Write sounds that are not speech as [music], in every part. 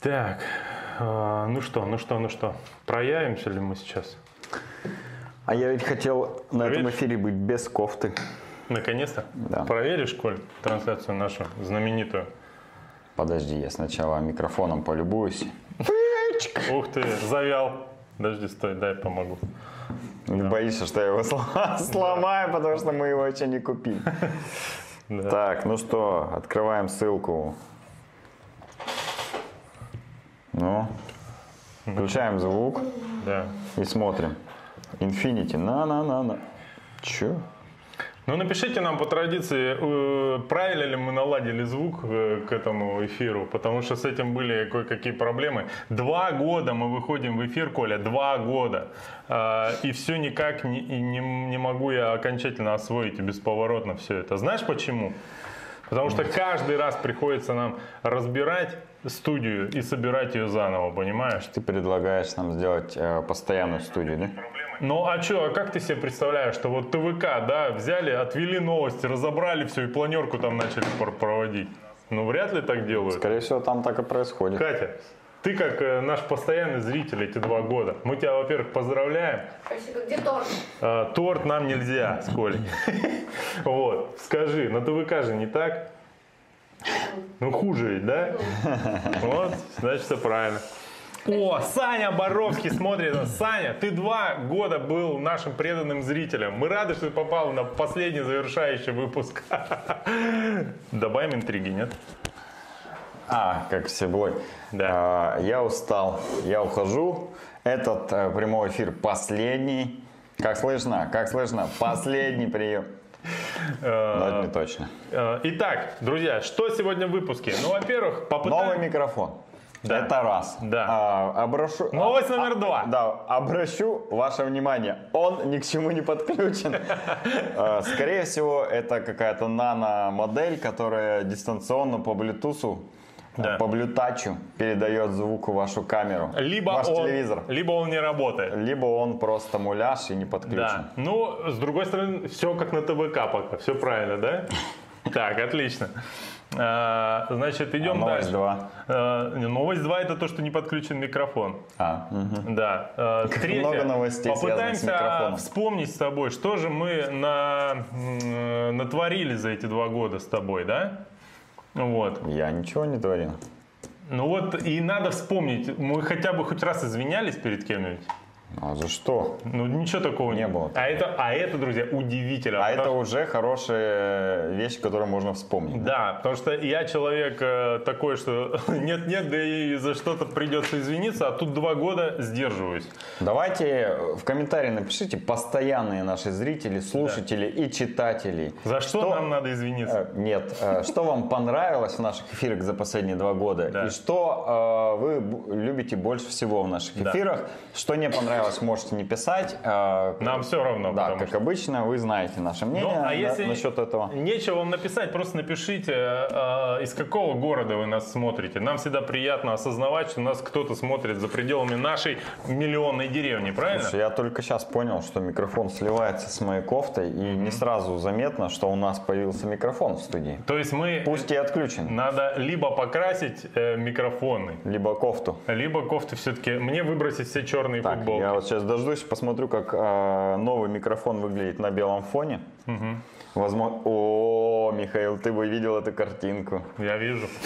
Так, э, ну что, ну что, ну что, проявимся ли мы сейчас? А я ведь хотел на этом Проверишь? эфире быть без кофты. Наконец-то? Да. Проверишь, Коль, трансляцию нашу знаменитую? Подожди, я сначала микрофоном полюбуюсь. Ух ты, завял. Подожди, стой, дай помогу. Не боишься, что я его сло- [laughs] сломаю, потому что мы его еще не купили. [laughs] Да. Так, ну что, открываем ссылку. Ну, включаем звук да. и смотрим. Infinity, на-на-на-на. Че? Ну, напишите нам по традиции, э, правильно ли мы наладили звук э, к этому эфиру, потому что с этим были кое-какие проблемы. Два года мы выходим в эфир, Коля, два года. А, И все никак не, не, не могу я окончательно освоить и бесповоротно все это. Знаешь почему? Потому что каждый раз приходится нам разбирать студию и собирать ее заново, понимаешь? Ты предлагаешь нам сделать э, постоянную студию, да? Ну а что, а как ты себе представляешь, что вот ТВК, да, взяли, отвели новости, разобрали все и планерку там начали пр- проводить? Ну вряд ли так делают. Скорее всего, там так и происходит. Катя, ты как э, наш постоянный зритель эти два года, мы тебя, во-первых, поздравляем. Спасибо. Где торт? А, торт нам нельзя с Колей. [laughs] Вот, скажи, на ТВК же не так? Ну хуже ведь, да? [laughs] Вот, значит, все правильно. О, Саня Боровский смотрит нас. Саня, ты два года был нашим преданным зрителем. Мы рады, что ты попал на последний завершающий выпуск. [laughs] Добавим интриги, нет? А, как всегда. Да. А, я устал, я ухожу. Этот э, прямой эфир последний. Как слышно? Как слышно? Последний прием. Но это не точно. Э, Итак, друзья, что сегодня в выпуске? Ну, во-первых, Новый попытаемся... микрофон. Да. Это раз. Да. А, обращу- Новость а- номер два. Да, обращу ваше внимание. Он ни к чему не подключен. А, [laughs] Скорее всего, это какая-то нано-модель, которая дистанционно по Bluetooth, Да. по блютачу передает звук в вашу камеру. Либо Ваш он, телевизор. либо он не работает. Либо он просто муляж и не подключен. Да. Ну, с другой стороны, все как на ТВК пока. Все правильно, да? [laughs] Так, отлично. А, Значит, идем А новость дальше. два. А, не, Новость 2 это то, что не подключен микрофон. А, мгм. Да. А, Третье. много новостей, с Попытаемся микрофоном. вспомнить с тобой, что же мы на, м, натворили за эти два года с тобой, да? Вот. Я ничего не творил. Ну вот, и надо вспомнить, мы хотя бы хоть раз извинялись перед кем-нибудь? А за что? Ну, ничего такого Не было А это, а это, друзья, удивительно. А потому это уже хорошая вещь, которую можно вспомнить. Да, потому что я человек э, такой, что [laughs] нет-нет, да и за что-то придется извиниться, а тут два года сдерживаюсь. Давайте в комментарии напишите постоянные наши зрители, слушатели и читатели. За что, нам надо извиниться? Э, Нет, э, что вам понравилось в наших эфирах за последние два года Да. и что э, вы любите больше всего в наших Да. эфирах. Что не понравилось, можете не писать. э, Нам все равно, Да, как что- обычно, вы знаете наше мнение Ну, а если насчет этого. нечего вам написать, просто напишите, э, из какого города вы нас смотрите. Нам всегда приятно осознавать, что нас кто-то смотрит за пределами нашей миллионной деревни, правильно? Слушай, я только сейчас понял, что микрофон сливается с моей кофтой, и не сразу заметно, что у нас появился микрофон в студии. То есть мы Пусть и отключен, надо либо покрасить э, микрофоны, либо кофту. либо кофты все-таки. Мне выбросить все черные Так, футболки. Я вот сейчас дождусь, посмотрю, как э, новый микрофон выглядит на белом фоне. Возможно... О, Михаил, ты бы видел эту картинку. Я вижу. [laughs]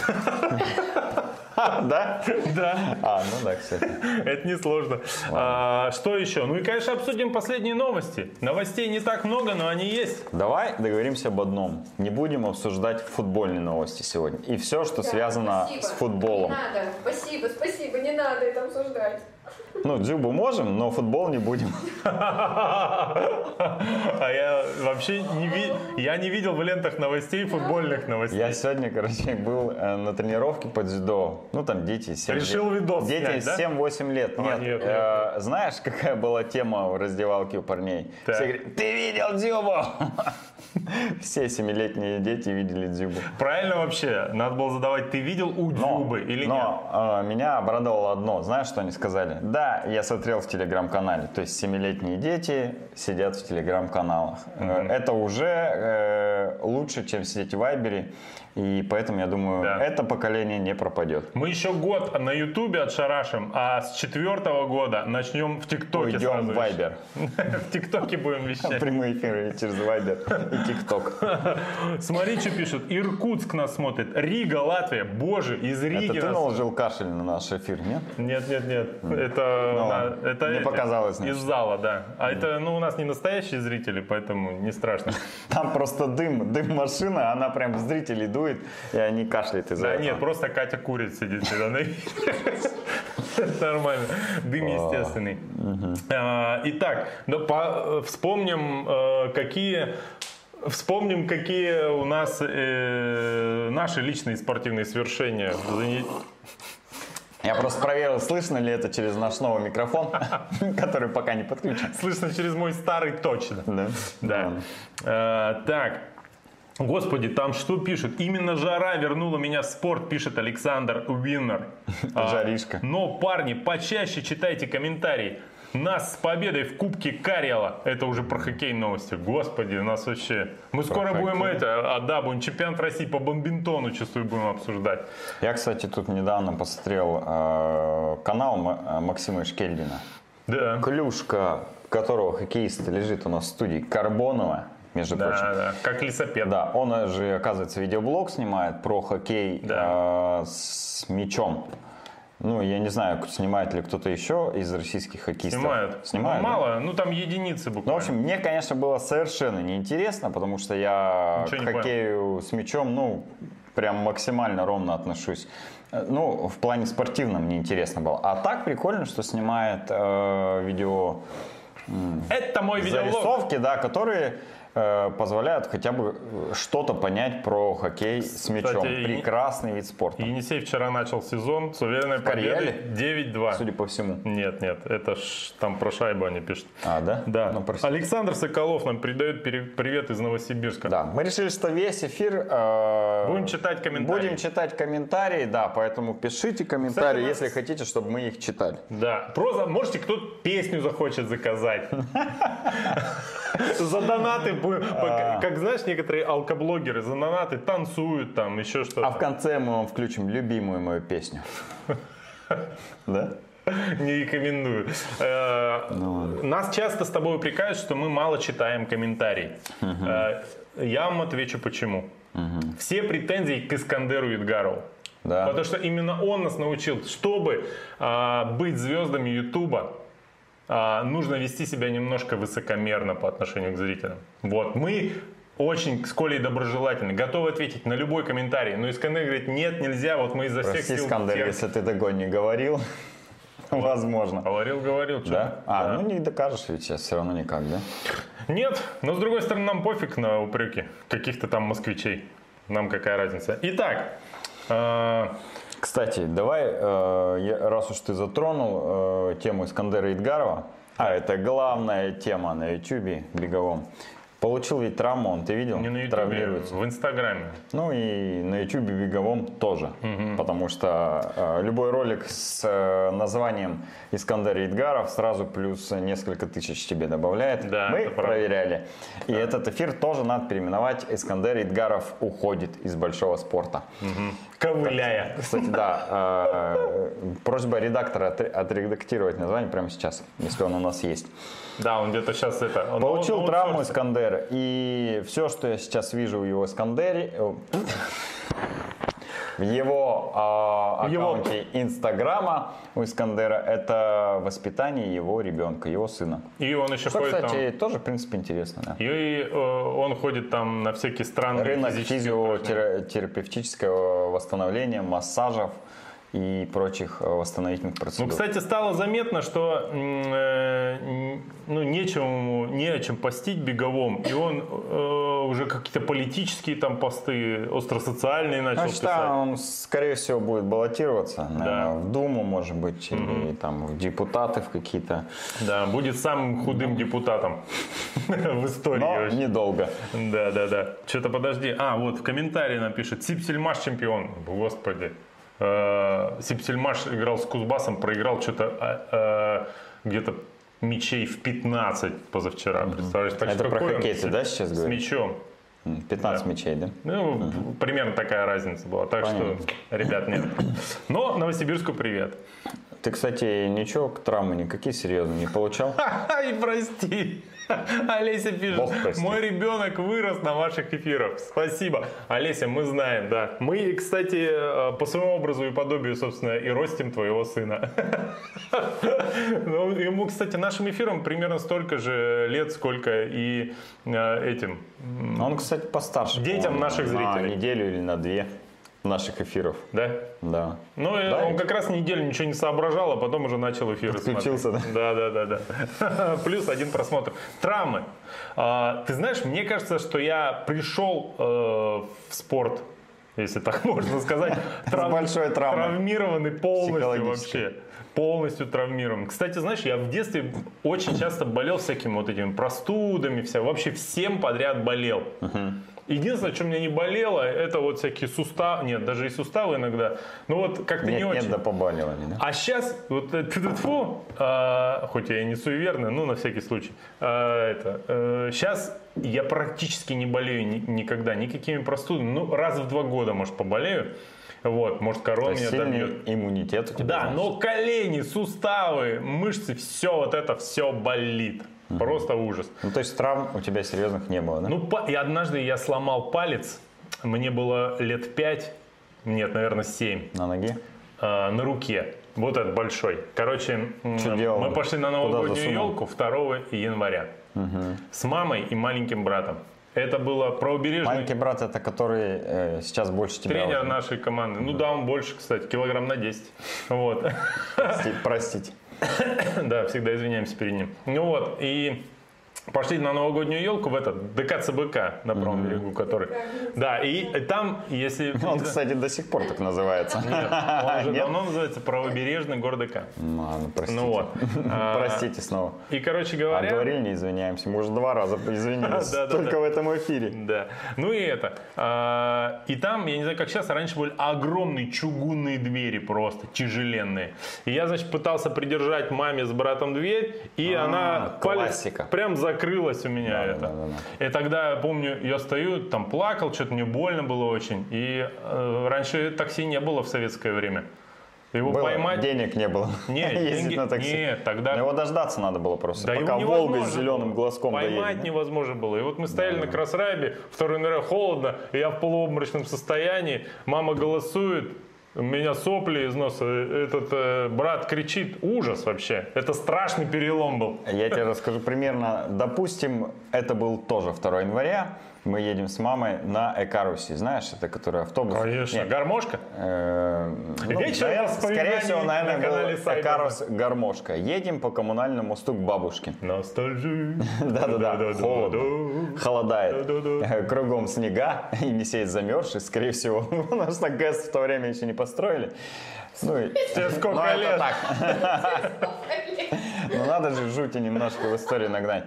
Да? Да, А, ну да, кстати. это несложно. А, что еще? Ну и, конечно, обсудим последние новости. Новостей не так много, но они есть. Давай договоримся об одном. Не будем обсуждать футбольные новости сегодня. И все, что Да, связано спасибо. с футболом. Не надо. Спасибо, спасибо, не надо это обсуждать. Ну, дзюбу можем, но футбол не будем. А я вообще не, ви- я не видел в лентах новостей футбольных новостей. Я сегодня, короче, был э, на тренировке по дзюдо. Ну, там дети 7 Решил лет. видос Дети снять, да? 7-8 лет. А, Нет, нет, э, знаешь, какая была тема в раздевалке у парней? Так. Все говорят, ты видел дзюбу? [laughs] Все семилетние дети видели дзюбу. Правильно вообще? Надо было задавать, ты видел у Но, Дзюбы или нет? но э, меня обрадовало одно. Знаешь, что они сказали? Да, меня, я смотрел в телеграм-канале, то есть семилетние дети сидят в телеграм-каналах. Э, Это уже э, лучше, чем сидеть в Вайбере, и поэтому я думаю, Да. это поколение не пропадет. Мы еще год на Ютубе отшарашим, а с четвертого года начнем в ТикТоке Уйдем в Вайбер. [laughs] В ТикТоке будем вещать. Прямые эфиры через Вайбер и ТикТок. [laughs] Смотри, что пишут. Иркутск нас смотрит. Рига, Латвия. Боже, из Риги Это ты наложил кашель на наш эфир, нет? Нет, нет, нет. Это, Ну это Мне показалось, из зала, да. А это, ну, у нас не настоящие зрители, поэтому не страшно. [laughs] Там просто дым, дым машины, она прям зрителей дует, и они кашляют из-за Да этого. нет, просто Катя курит сидит всегда на [laughs] Нормально. Дым естественный. А, Итак, э, вспомним, э, какие Вспомним, какие у нас э, наши личные спортивные свершения. Я просто проверил, слышно ли это через наш новый микрофон, [laughs] который пока не подключен. Слышно через мой старый точно. Да. Да. Э, так. Господи, там что пишут? Именно жара вернула меня в спорт, пишет Александр Уиннер. [laughs] А, Жаришка. Но, парни, почаще читайте комментарии. Нас с победой в Кубке Карела. Это уже про хоккей новости. Господи, у нас вообще... Мы скоро будем хоккей. это... А, да, будем чемпионат России по бомбинтону, чувствую, будем обсуждать. Я, кстати, тут недавно посмотрел э, канал М- Максима Шкельдина. Да. Клюшка, которого хоккеиста лежит у нас в студии, Карбонова, между Да, прочим. да. Как лесопед. Да, он же, оказывается, видеоблог снимает про хоккей Да. э, с мячом. Ну, я не знаю, снимает ли кто-то еще из российских хоккеистов. Снимают. Снимают, Ну, да? мало, ну там единицы Ну, в буквально. общем, мне, конечно, было совершенно неинтересно, потому что я Ничего к не понял. хоккею с мячом, ну, прям максимально ровно отношусь. Э, Ну, в плане спортивном мне интересно было. А так прикольно, что снимает э, видео Это мой видеоблог. зарисовки, да, которые позволяют хотя бы э, что-то понять про хоккей с мячом. Кстати, Прекрасный вид спорта, Енисей вчера начал сезон с уверенной победой 9-2. судя по всему. Нет, нет, это ж там про шайбу они пишут. А, да? Да. Ну. Александр Соколов нам передает пере- привет из Новосибирска. Да, мы решили, что весь эфир... э, Будем читать комментарии. Будем читать комментарии, да, поэтому пишите комментарии, Кстати, у если хотите, чтобы мы их читали. Да. Просто можете кто-то песню захочет заказать. [laughs] За донаты. Как знаешь, некоторые алкоблогеры за донаты танцуют там, еще А в что-то. конце мы вам включим любимую мою песню. [laughs] Да? Не рекомендую. Э, Ну Нас часто с тобой упрекают, что мы мало читаем комментарий. Э, Я вам отвечу почему. Все претензии к Искандеру Идгарову. Да. Потому что именно он нас научил, чтобы а, быть звездами Ютуба, а, нужно вести себя немножко высокомерно по отношению к зрителям. Вот, мы очень с Колей доброжелательны, готовы ответить на любой комментарий. Но Искандер говорит, нет, нельзя, вот мы изо всех Прости, сил... Скандер, терпим». если ты такой не говорил. [laughs] Возможно. Говорил, говорил. чё? Да? А, Да. ну не докажешь ведь сейчас все равно никак, да? Нет, но с другой стороны, нам пофиг на упреки каких-то там москвичей. Нам какая разница. Итак, э, Кстати, давай, э, раз уж ты затронул э, тему Искандера Идгарова, а это главная тема на ютубе беговом. Получил ведь травму, он, ты видел? не на ютубе, Травмируется. в инстаграме. Ну и на YouTube беговом тоже. Потому что э, любой ролик с э, названием Искандер Идгаров сразу плюс несколько тысяч тебе добавляет. Да, Мы это правда. проверяли. И этот эфир тоже надо переименовать. Искандер Идгаров уходит из большого спорта. Ковыляя. Кстати, да, э, просьба редактора отре- отредактировать название прямо сейчас, если он у нас есть. Да, он где-то сейчас это... он- Получил он- он травму аутсорс- Искандер, и все, что я сейчас вижу в его Искандере, э, в его его- аккаунте Инстаграма у Искандера, это воспитание его ребенка, его сына. И он еще Что, ходит кстати, там... тоже, в принципе, интересно. Да. И э, он ходит там на всякие странные Рынок физиотерапевтического восстановления, массажев и прочих э, восстановительных Ну, процедур. кстати, стало заметно, что э, ну, нечем ему, не о чем постить беговом. И он э, уже какие-то политические там посты, остросоциальные начал считаю, писать. он, скорее всего, будет баллотироваться наверное, Да. в Думу, может быть, или там в депутаты в какие-то. Да, будет самым худым депутатом [laughs] в истории. Но недолго. Да, да, да. Что-то подожди. А, вот в комментарии напишет. Сипсельмаш чемпион. Господи. Э, Сипсельмаш играл с Кузбассом, проиграл что-то э, где-то мячей в 15 позавчера. Представляешь, так Это про хоккей с- да, сейчас С говоришь? мячом. М, 15 Да. мячей, да? Ну, примерно такая разница была. Так Понятно. что, ребят, нет. Но Новосибирску привет. Ты, кстати, ничего, травмы никакие серьезные не получал? [laughs] Ай, прости. [laughs] Олеся пишет, мой ребенок вырос на ваших эфирах. Спасибо. Олеся, мы знаем, да. Мы, кстати, э, по своему образу и подобию, собственно, и ростим твоего сына. [laughs] Ну, Ему, кстати, нашим эфирам примерно столько же лет, сколько и э, этим. Он, кстати, постарше. Детям наших На зрителей. неделю или на две наших эфиров. Да? Да. Ну, и Да, он как раз неделю ничего не соображал, а потом уже начал эфиры Подключился, смотреть. Да, да, да, да. [laughs] Плюс один просмотр. Травмы. А, ты знаешь, мне кажется, что я пришел э, в спорт, если так [laughs] можно сказать, трав- большой травмой. травмированный полностью вообще. Полностью травмирован. Кстати, знаешь, я в детстве очень часто болел всякими вот этими простудами, вся, вообще всем подряд болел. Единственное, что меня не болело, это вот всякие суставы, нет, даже и суставы иногда, ну вот как-то не Нет, очень. нет, да побаливали, да? А сейчас, вот э, [laughs] тьфу-тьфу, а, хоть я и не суеверный, ну на всякий случай, а, это, сейчас я практически не болею ни- никогда, никакими простудами, ну раз в два года, может, поболею, вот, может, корона меня добьет. иммунитет у тебя, Да, значит? но колени, суставы, мышцы, все вот это, все болит. Просто ужас. Ну, то есть травм у тебя серьезных не было, да? Ну, и однажды я сломал палец, мне было лет пять, нет, наверное, семь, На ноге? а, на руке. Вот этот большой. Короче, делал? мы пошли на новогоднюю елку 2 января с мамой и маленьким братом. Это было правобережный Маленький брат это который э, сейчас больше тебя тренер уже. нашей команды. Ну да, он больше, кстати, килограмм на 10. Вот. Прости- Простите. [coughs] Да, всегда извиняемся перед ним. Ну вот, и пошли на новогоднюю елку в этот ДК ЦБК на правом берегу, который. Да, и там, если... [laughs] Он, кстати, до сих пор так называется. Нет, он уже Нет? давно называется правобережный город ДК. Ну, ладно, простите. Ну вот. [laughs] А, Простите снова. И, короче А говоря... говорили, не извиняемся. Мы уже два раза извинились. [laughs] Да, да, Только да. в этом эфире. Да. Ну и это. а, и там, я не знаю, как сейчас, а раньше были огромные чугунные двери просто, тяжеленные. И я, значит, пытался придержать маме с братом дверь, и А, она классика. прям закрылась у меня Да, это. да, да, да. И тогда, я помню, я стою, там плакал, что-то мне больно было очень. И э, раньше такси не было в советское время. Его Было, поймать... денег не было. [laughs] Не, Ездить деньги- на такси. нет, тогда- Но его дождаться надо было просто. Да пока Волга с зеленым глазком Поймать доедет. невозможно было. И вот мы стояли на Красрабе, 2 января холодно, и я в полуобморочном состоянии, мама голосует, у меня сопли из носа, этот э, брат кричит, ужас вообще. Это страшный перелом был. Я тебе расскажу примерно. Допустим, это был тоже 2 января. Мы едем с мамой на Экаруси. Знаешь, это который автобус? Конечно. Нет, Гармошка? э, ну, наверное, скорее всего, на наверное, канале был. Экарус Гармошка. Едем по коммунальному мосту к бабушке. [laughs] Ностальжи. Да-да-да, холодно. Холодает. Э, Кругом снега, [laughs] и Енисей замерзший, скорее всего. [laughs] У нас на ГЭС в то время еще не построили. Ну, и- Тебе сколько ну, лет? так. Ну, надо же жути немножко в истории нагнать.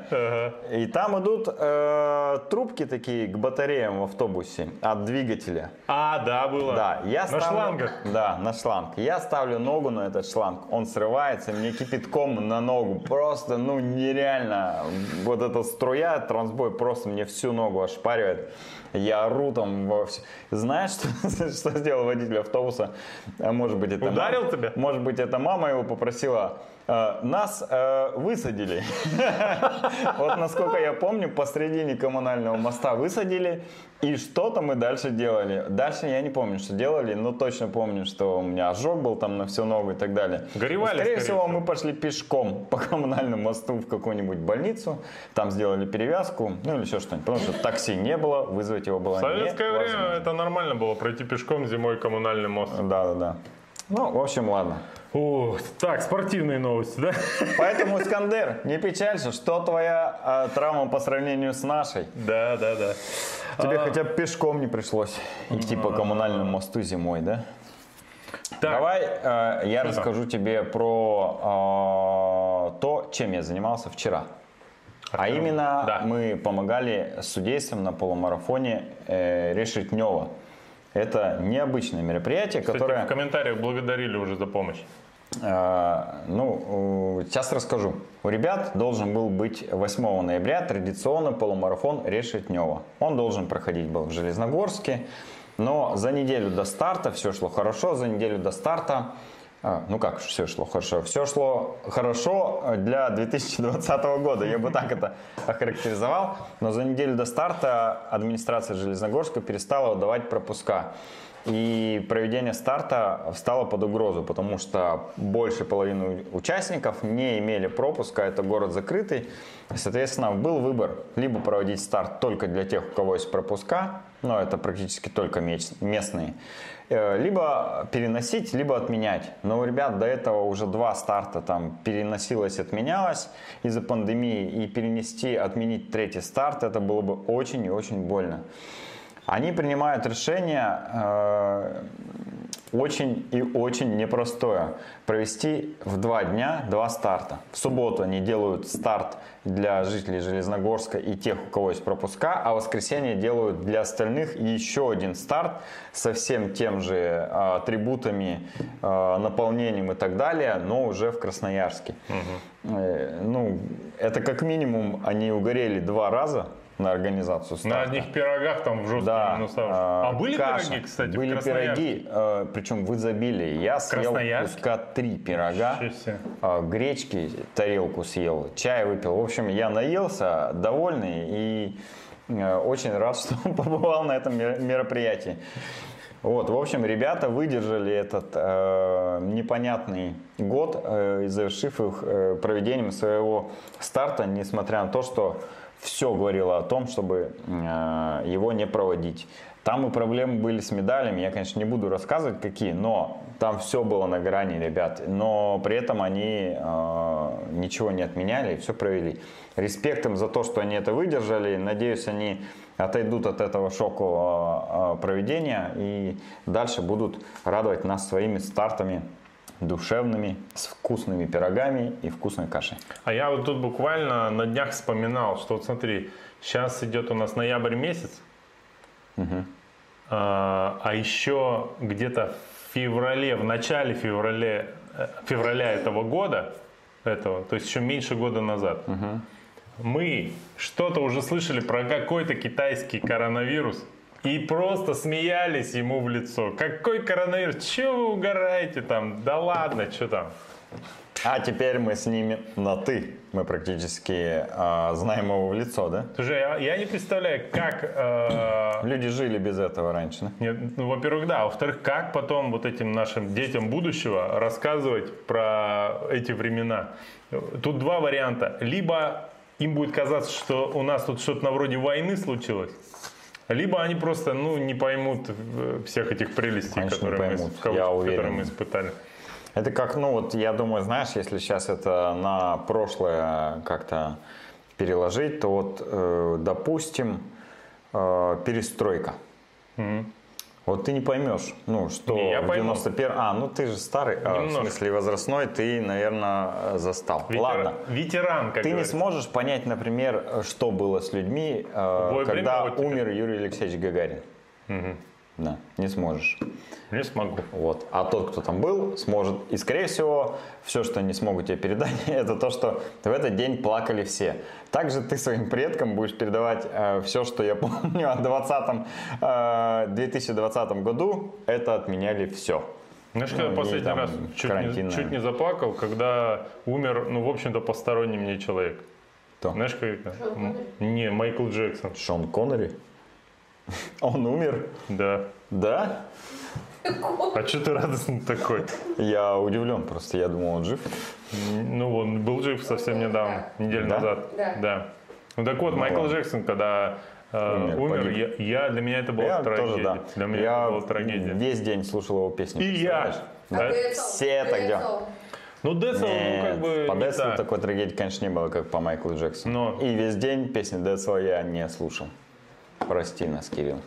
И там идут э, трубки такие к батареям в автобусе от двигателя. А, да, было. Да, я На ставлю, шлангах. Да, на шланг. Я ставлю ногу на этот шланг, он срывается, мне кипятком на ногу. Просто, ну, нереально. Вот эта струя, трансбой, просто мне всю ногу ошпаривает. Я ору там во вс- Знаешь, [laughs] что, что сделал водитель автобуса? А Может быть, это Ударил мама- тебя? Может быть, это мама его попросила. «Э, Нас э, высадили. [laughs] Вот насколько я помню, посредине коммунального моста высадили. И что-то мы дальше делали. Дальше я не помню, что делали, но точно помню, что у меня ожог был там на всю ногу и так далее. Горевали, Скорее всего, мы пошли пешком по коммунальному мосту в какую-нибудь больницу. Там сделали перевязку, ну или еще что-нибудь. Потому что такси не было, вызвать его было В советское время это нормально было, пройти пешком зимой коммунальный мост. Да, да, да. Ну, в общем, ладно. О, так, спортивные новости, да? Поэтому, Искандер, не печалься, что твоя а, травма по сравнению с нашей. Да, да, да. Тебе А. хотя бы пешком не пришлось идти по коммунальному мосту зимой, да? Так. Давай э, я Что там? расскажу тебе про э, то, чем я занимался вчера. А именно Да. мы помогали судействам на полумарафоне э, Решетнева. Это необычное мероприятие, Кстати, которое... в комментариях благодарили уже за помощь. А, ну, сейчас расскажу. У ребят должен был быть 8 ноября традиционный полумарафон Решетнева. Он должен проходить был в Железногорске. Но за неделю до старта все шло хорошо. За неделю до старта а, ну как все шло хорошо? Все шло хорошо для 2020 года, я бы так это охарактеризовал. Но за неделю до старта администрация Железногорска перестала давать пропуска. И проведение старта встало под угрозу, потому что больше половины участников не имели пропуска, это город закрытый. соответственно, был выбор либо проводить старт только для тех, у кого есть пропуска, но это практически только местные, э, либо переносить, либо отменять. Но у ребят до этого уже два старта там переносилось, отменялось из-за пандемии, и перенести, отменить третий старт, это было бы очень и очень больно. Они принимают решение э, очень и очень непростое. Провести в два дня два старта. В субботу они делают старт для жителей Железногорска и тех, у кого есть пропуска, а в воскресенье делают для остальных еще один старт со всем тем же э, атрибутами, э, наполнением и так далее, но уже в Красноярске. Угу. Э, ну, это как минимум они угорели два раза на организацию старта. На одних пирогах там в жестком да. минусах. А, а были каша. пироги, кстати, Были пироги, э, причем в изобилии. Я съел куска три пирога, э, гречки тарелку съел, чай выпил. В общем, я наелся, довольный и э, очень рад, [laughs] что побывал на этом мероприятии. Вот, в общем, ребята выдержали этот э, непонятный год, э, завершив их э, проведением своего старта, несмотря на то, что все говорило о том, чтобы э, его не проводить. Там и проблемы были с медалями, я, конечно, не буду рассказывать какие, но там все было на грани, ребят. Но при этом они э, ничего не отменяли и все провели. Респект им за то, что они это выдержали. Надеюсь, они отойдут от этого шока э, проведения и дальше будут радовать нас своими стартами душевными, с вкусными пирогами и вкусной кашей. А я вот тут буквально на днях вспоминал, что вот смотри, сейчас идет у нас ноябрь месяц, угу. а, а еще где-то в феврале, в начале февраля, э, февраля этого года, этого, то есть еще меньше года назад, угу. мы что-то уже слышали про какой-то китайский коронавирус, и просто смеялись ему в лицо. Какой коронавирус? Чего вы угораете там? Да ладно, что там? А теперь мы с ними на «ты». Мы практически э, знаем его в лицо, да? Слушай, я, я не представляю, как... Э, Люди жили без этого раньше, да? Нет, ну, во-первых, да. Во-вторых, как потом вот этим нашим детям будущего рассказывать про эти времена? Тут два варианта. Либо им будет казаться, что у нас тут что-то на вроде войны случилось, либо они просто ну, не поймут э, всех этих прелестей, которые, поймут, мы, я уверен. которые мы испытали. Это как, ну вот я думаю, знаешь, если сейчас это на прошлое как-то переложить, то вот, э, допустим, э, перестройка. Угу. Вот ты не поймешь, ну, что не, я в 91... А, ну ты же старый, а, в смысле возрастной, ты, наверное, застал. Ветер... Ладно. Ветеран, как Ты говорится. не сможешь понять, например, что было с людьми, э, когда умер Юрий Алексеевич Гагарин. Угу. Да, не сможешь. Не смогу. Вот. А тот, кто там был, сможет. И, скорее всего, все, что они смогут тебе передать, [laughs] это то, что в этот день плакали все. Также ты своим предкам будешь передавать э, все, что я [laughs] помню о 20 э, 2020 году. Это отменяли все. Знаешь, когда ну, последний раз чуть не, чуть не заплакал, когда умер, ну, в общем-то, посторонний мне человек. Кто? Знаешь, как... Не, Майкл Джексон. Шон Коннери? Он умер? Да. Да? А что ты радостный такой? Я удивлен просто, я думал, он жив. Ну, он был жив совсем недавно, неделю да? назад. Да. да. Ну так вот, ну, Майкл ладно. Джексон, когда э, умер, умер я, я, для меня это была я трагедия. Тоже, да. Для меня я это была трагедия. весь день слушал его песни. И я. Да? Все так делают. Ну, Децл, ну, как бы... По Децлу такой трагедии, конечно, не было, как по Майклу Джексону. Но... И весь день песни Децла я не слушал. Прости нас, Кирилл.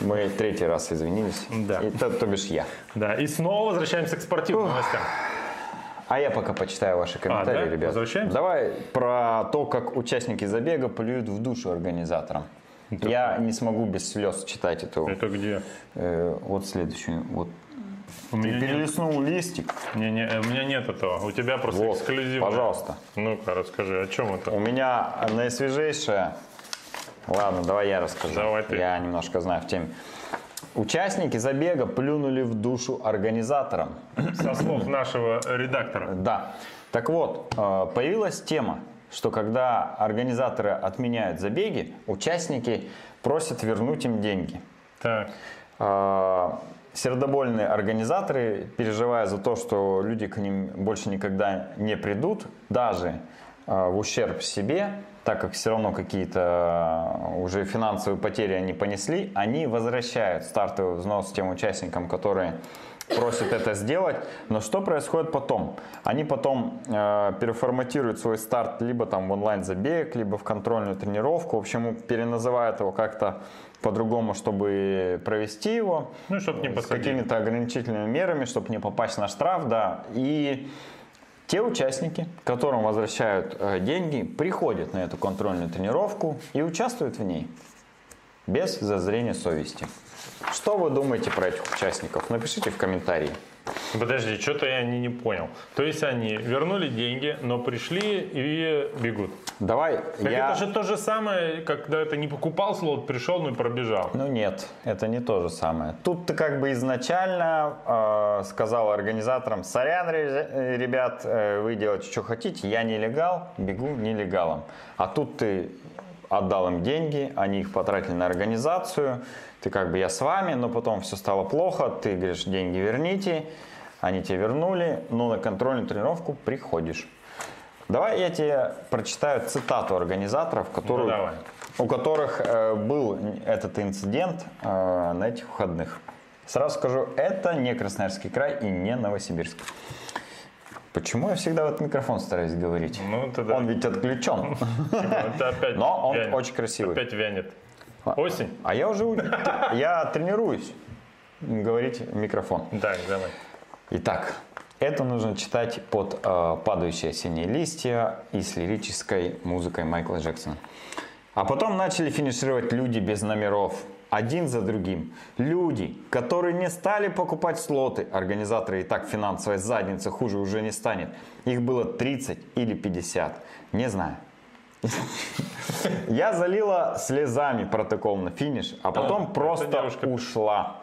Мы третий раз извинились. Да. И, то, то бишь я. Да, и снова возвращаемся к спортивным Ух. новостям. А я пока почитаю ваши комментарии, а, да? ребят. Возвращаемся? Давай про то, как участники забега плюют в душу организаторам. Это я не смогу без слез читать эту. Это где? Э, вот следующую. Вот У Ты меня нет, перелистнул листик. не, не, э, у меня нет этого. У тебя просто Вот, эксклюзивно. пожалуйста. Ну-ка, расскажи, о чем это? У меня наисвежейшее... Ладно, давай я расскажу. Давай ты. Я немножко знаю в теме. Участники забега плюнули в душу организаторам. Со слов нашего редактора. Да. Так вот, э, появилась тема, что когда организаторы отменяют забеги, участники просят вернуть им деньги. Так. А, Сердобольные организаторы, переживая за то, что люди к ним больше никогда не придут, даже в ущерб себе, так как все равно какие-то а, уже финансовые потери они понесли, они возвращают стартовый взнос тем участникам, которые просят это сделать. Но что происходит потом? Они потом э, переформатируют свой старт либо там в онлайн-забег, либо в контрольную тренировку. В общем, переназывают его как-то по-другому, чтобы провести его. Ну, чтобы не с какими-то ограничительными мерами, чтобы не попасть на штраф, да. И те участники, которым возвращают э, деньги, приходят на эту контрольную тренировку и участвуют в ней без зазрения совести. Что вы думаете про этих участников? Напишите в комментарии. Подожди, что-то я не, не понял. То есть они вернули деньги, но пришли и бегут. Давай Так я... это же то же самое, когда ты не покупал слот, пришел, ну и пробежал. Ну нет, это не то же самое. Тут ты как бы изначально э, сказал организаторам, сорян, ре- ребят, э, вы делаете, что хотите, я нелегал, бегу нелегалом. А тут ты отдал им деньги, они их потратили на организацию, ты как бы я с вами, но потом все стало плохо, ты говоришь, деньги верните, они тебе вернули, но на контрольную тренировку приходишь. Давай я тебе прочитаю цитату организаторов, которую, Ну, давай. у которых э, был этот инцидент э, на этих выходных. Сразу скажу, это не Красноярский край и не Новосибирск. Почему я всегда в этот микрофон стараюсь говорить? Ну, это да. Он ведь отключен. [laughs] Это опять Но он вянет. очень красивый. Опять вянет. Осень? А я уже я тренируюсь говорить в микрофон. Так, давай. Итак, это нужно читать под э, «Падающие осенние листья» и с лирической музыкой Майкла Джексона. А потом начали финишировать люди без номеров, один за другим. Люди, которые не стали покупать слоты, организаторы и так финансовой задницы хуже уже не станет. Их было 30 или 50, не знаю. Я залила слезами протокол на финиш, а потом просто ушла,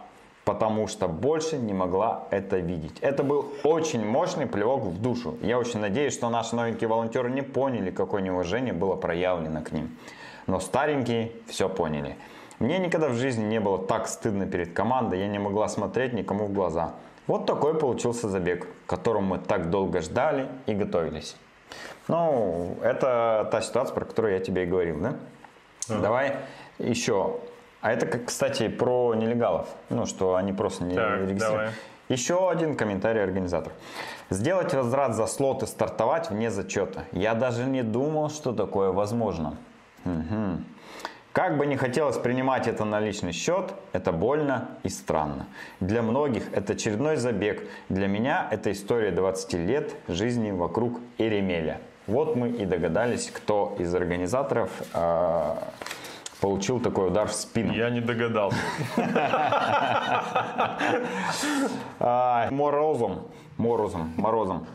потому что больше не могла это видеть. Это был очень мощный плевок в душу. Я очень надеюсь, что наши новенькие волонтеры не поняли, какое неуважение было проявлено к ним. Но старенькие все поняли. Мне никогда в жизни не было так стыдно перед командой, я не могла смотреть никому в глаза. Вот такой получился забег, к которому мы так долго ждали и готовились. Ну, это та ситуация, про которую я тебе и говорил, да? Давай еще. А это, как, кстати, про нелегалов. Ну, что они просто не Так, регистрируют. давай. Еще один комментарий организатора. Сделать возврат за слот и стартовать вне зачета. Я даже не думал, что такое возможно. Мгм. Как бы не хотелось принимать это на личный счет, это больно и странно. Для многих это очередной забег. Для меня это история 20 лет жизни вокруг Эремеля. Вот мы и догадались, кто из организаторов э, получил такой удар в спину. Я не догадался. [laughs] А, морозом, морозом, морозом.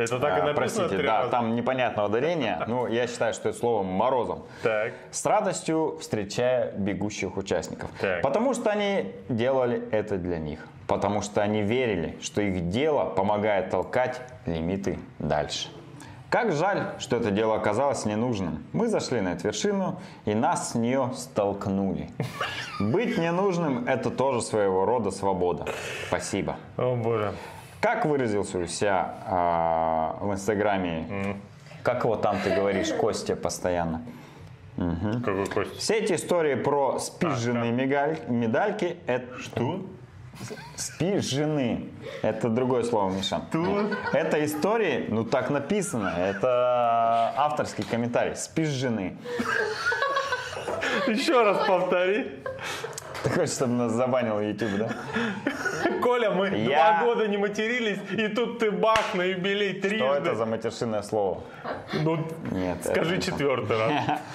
Это так и А, написано простите, да, там непонятного ударения. [laughs] Ну, я считаю, что это слово морозом. Так. С радостью встречая бегущих участников. Так. Потому что они делали это для них. Потому что они верили, что их дело помогает толкать лимиты дальше. Как жаль, что это дело оказалось ненужным. Мы зашли на эту вершину, и нас с нее столкнули. [laughs] Быть ненужным – это тоже своего рода свобода. Спасибо. О боже. Как выразился у себя а, в Инстаграме? Как его там ты говоришь, Костя, постоянно? Какой кость? Все эти истории про спизженные мигаль- медальки, это Что? спизжены. Это другое слово, Миша. Это истории, ну так написано, это авторский комментарий. Спизжены. Еще раз повтори. Ты хочешь, чтобы нас забанил YouTube, да? Коля, мы Я- два года не матерились, и тут ты бах на юбилей трижды. Что это за матершинное слово? Ну, Нет, скажи это- четвертый раз.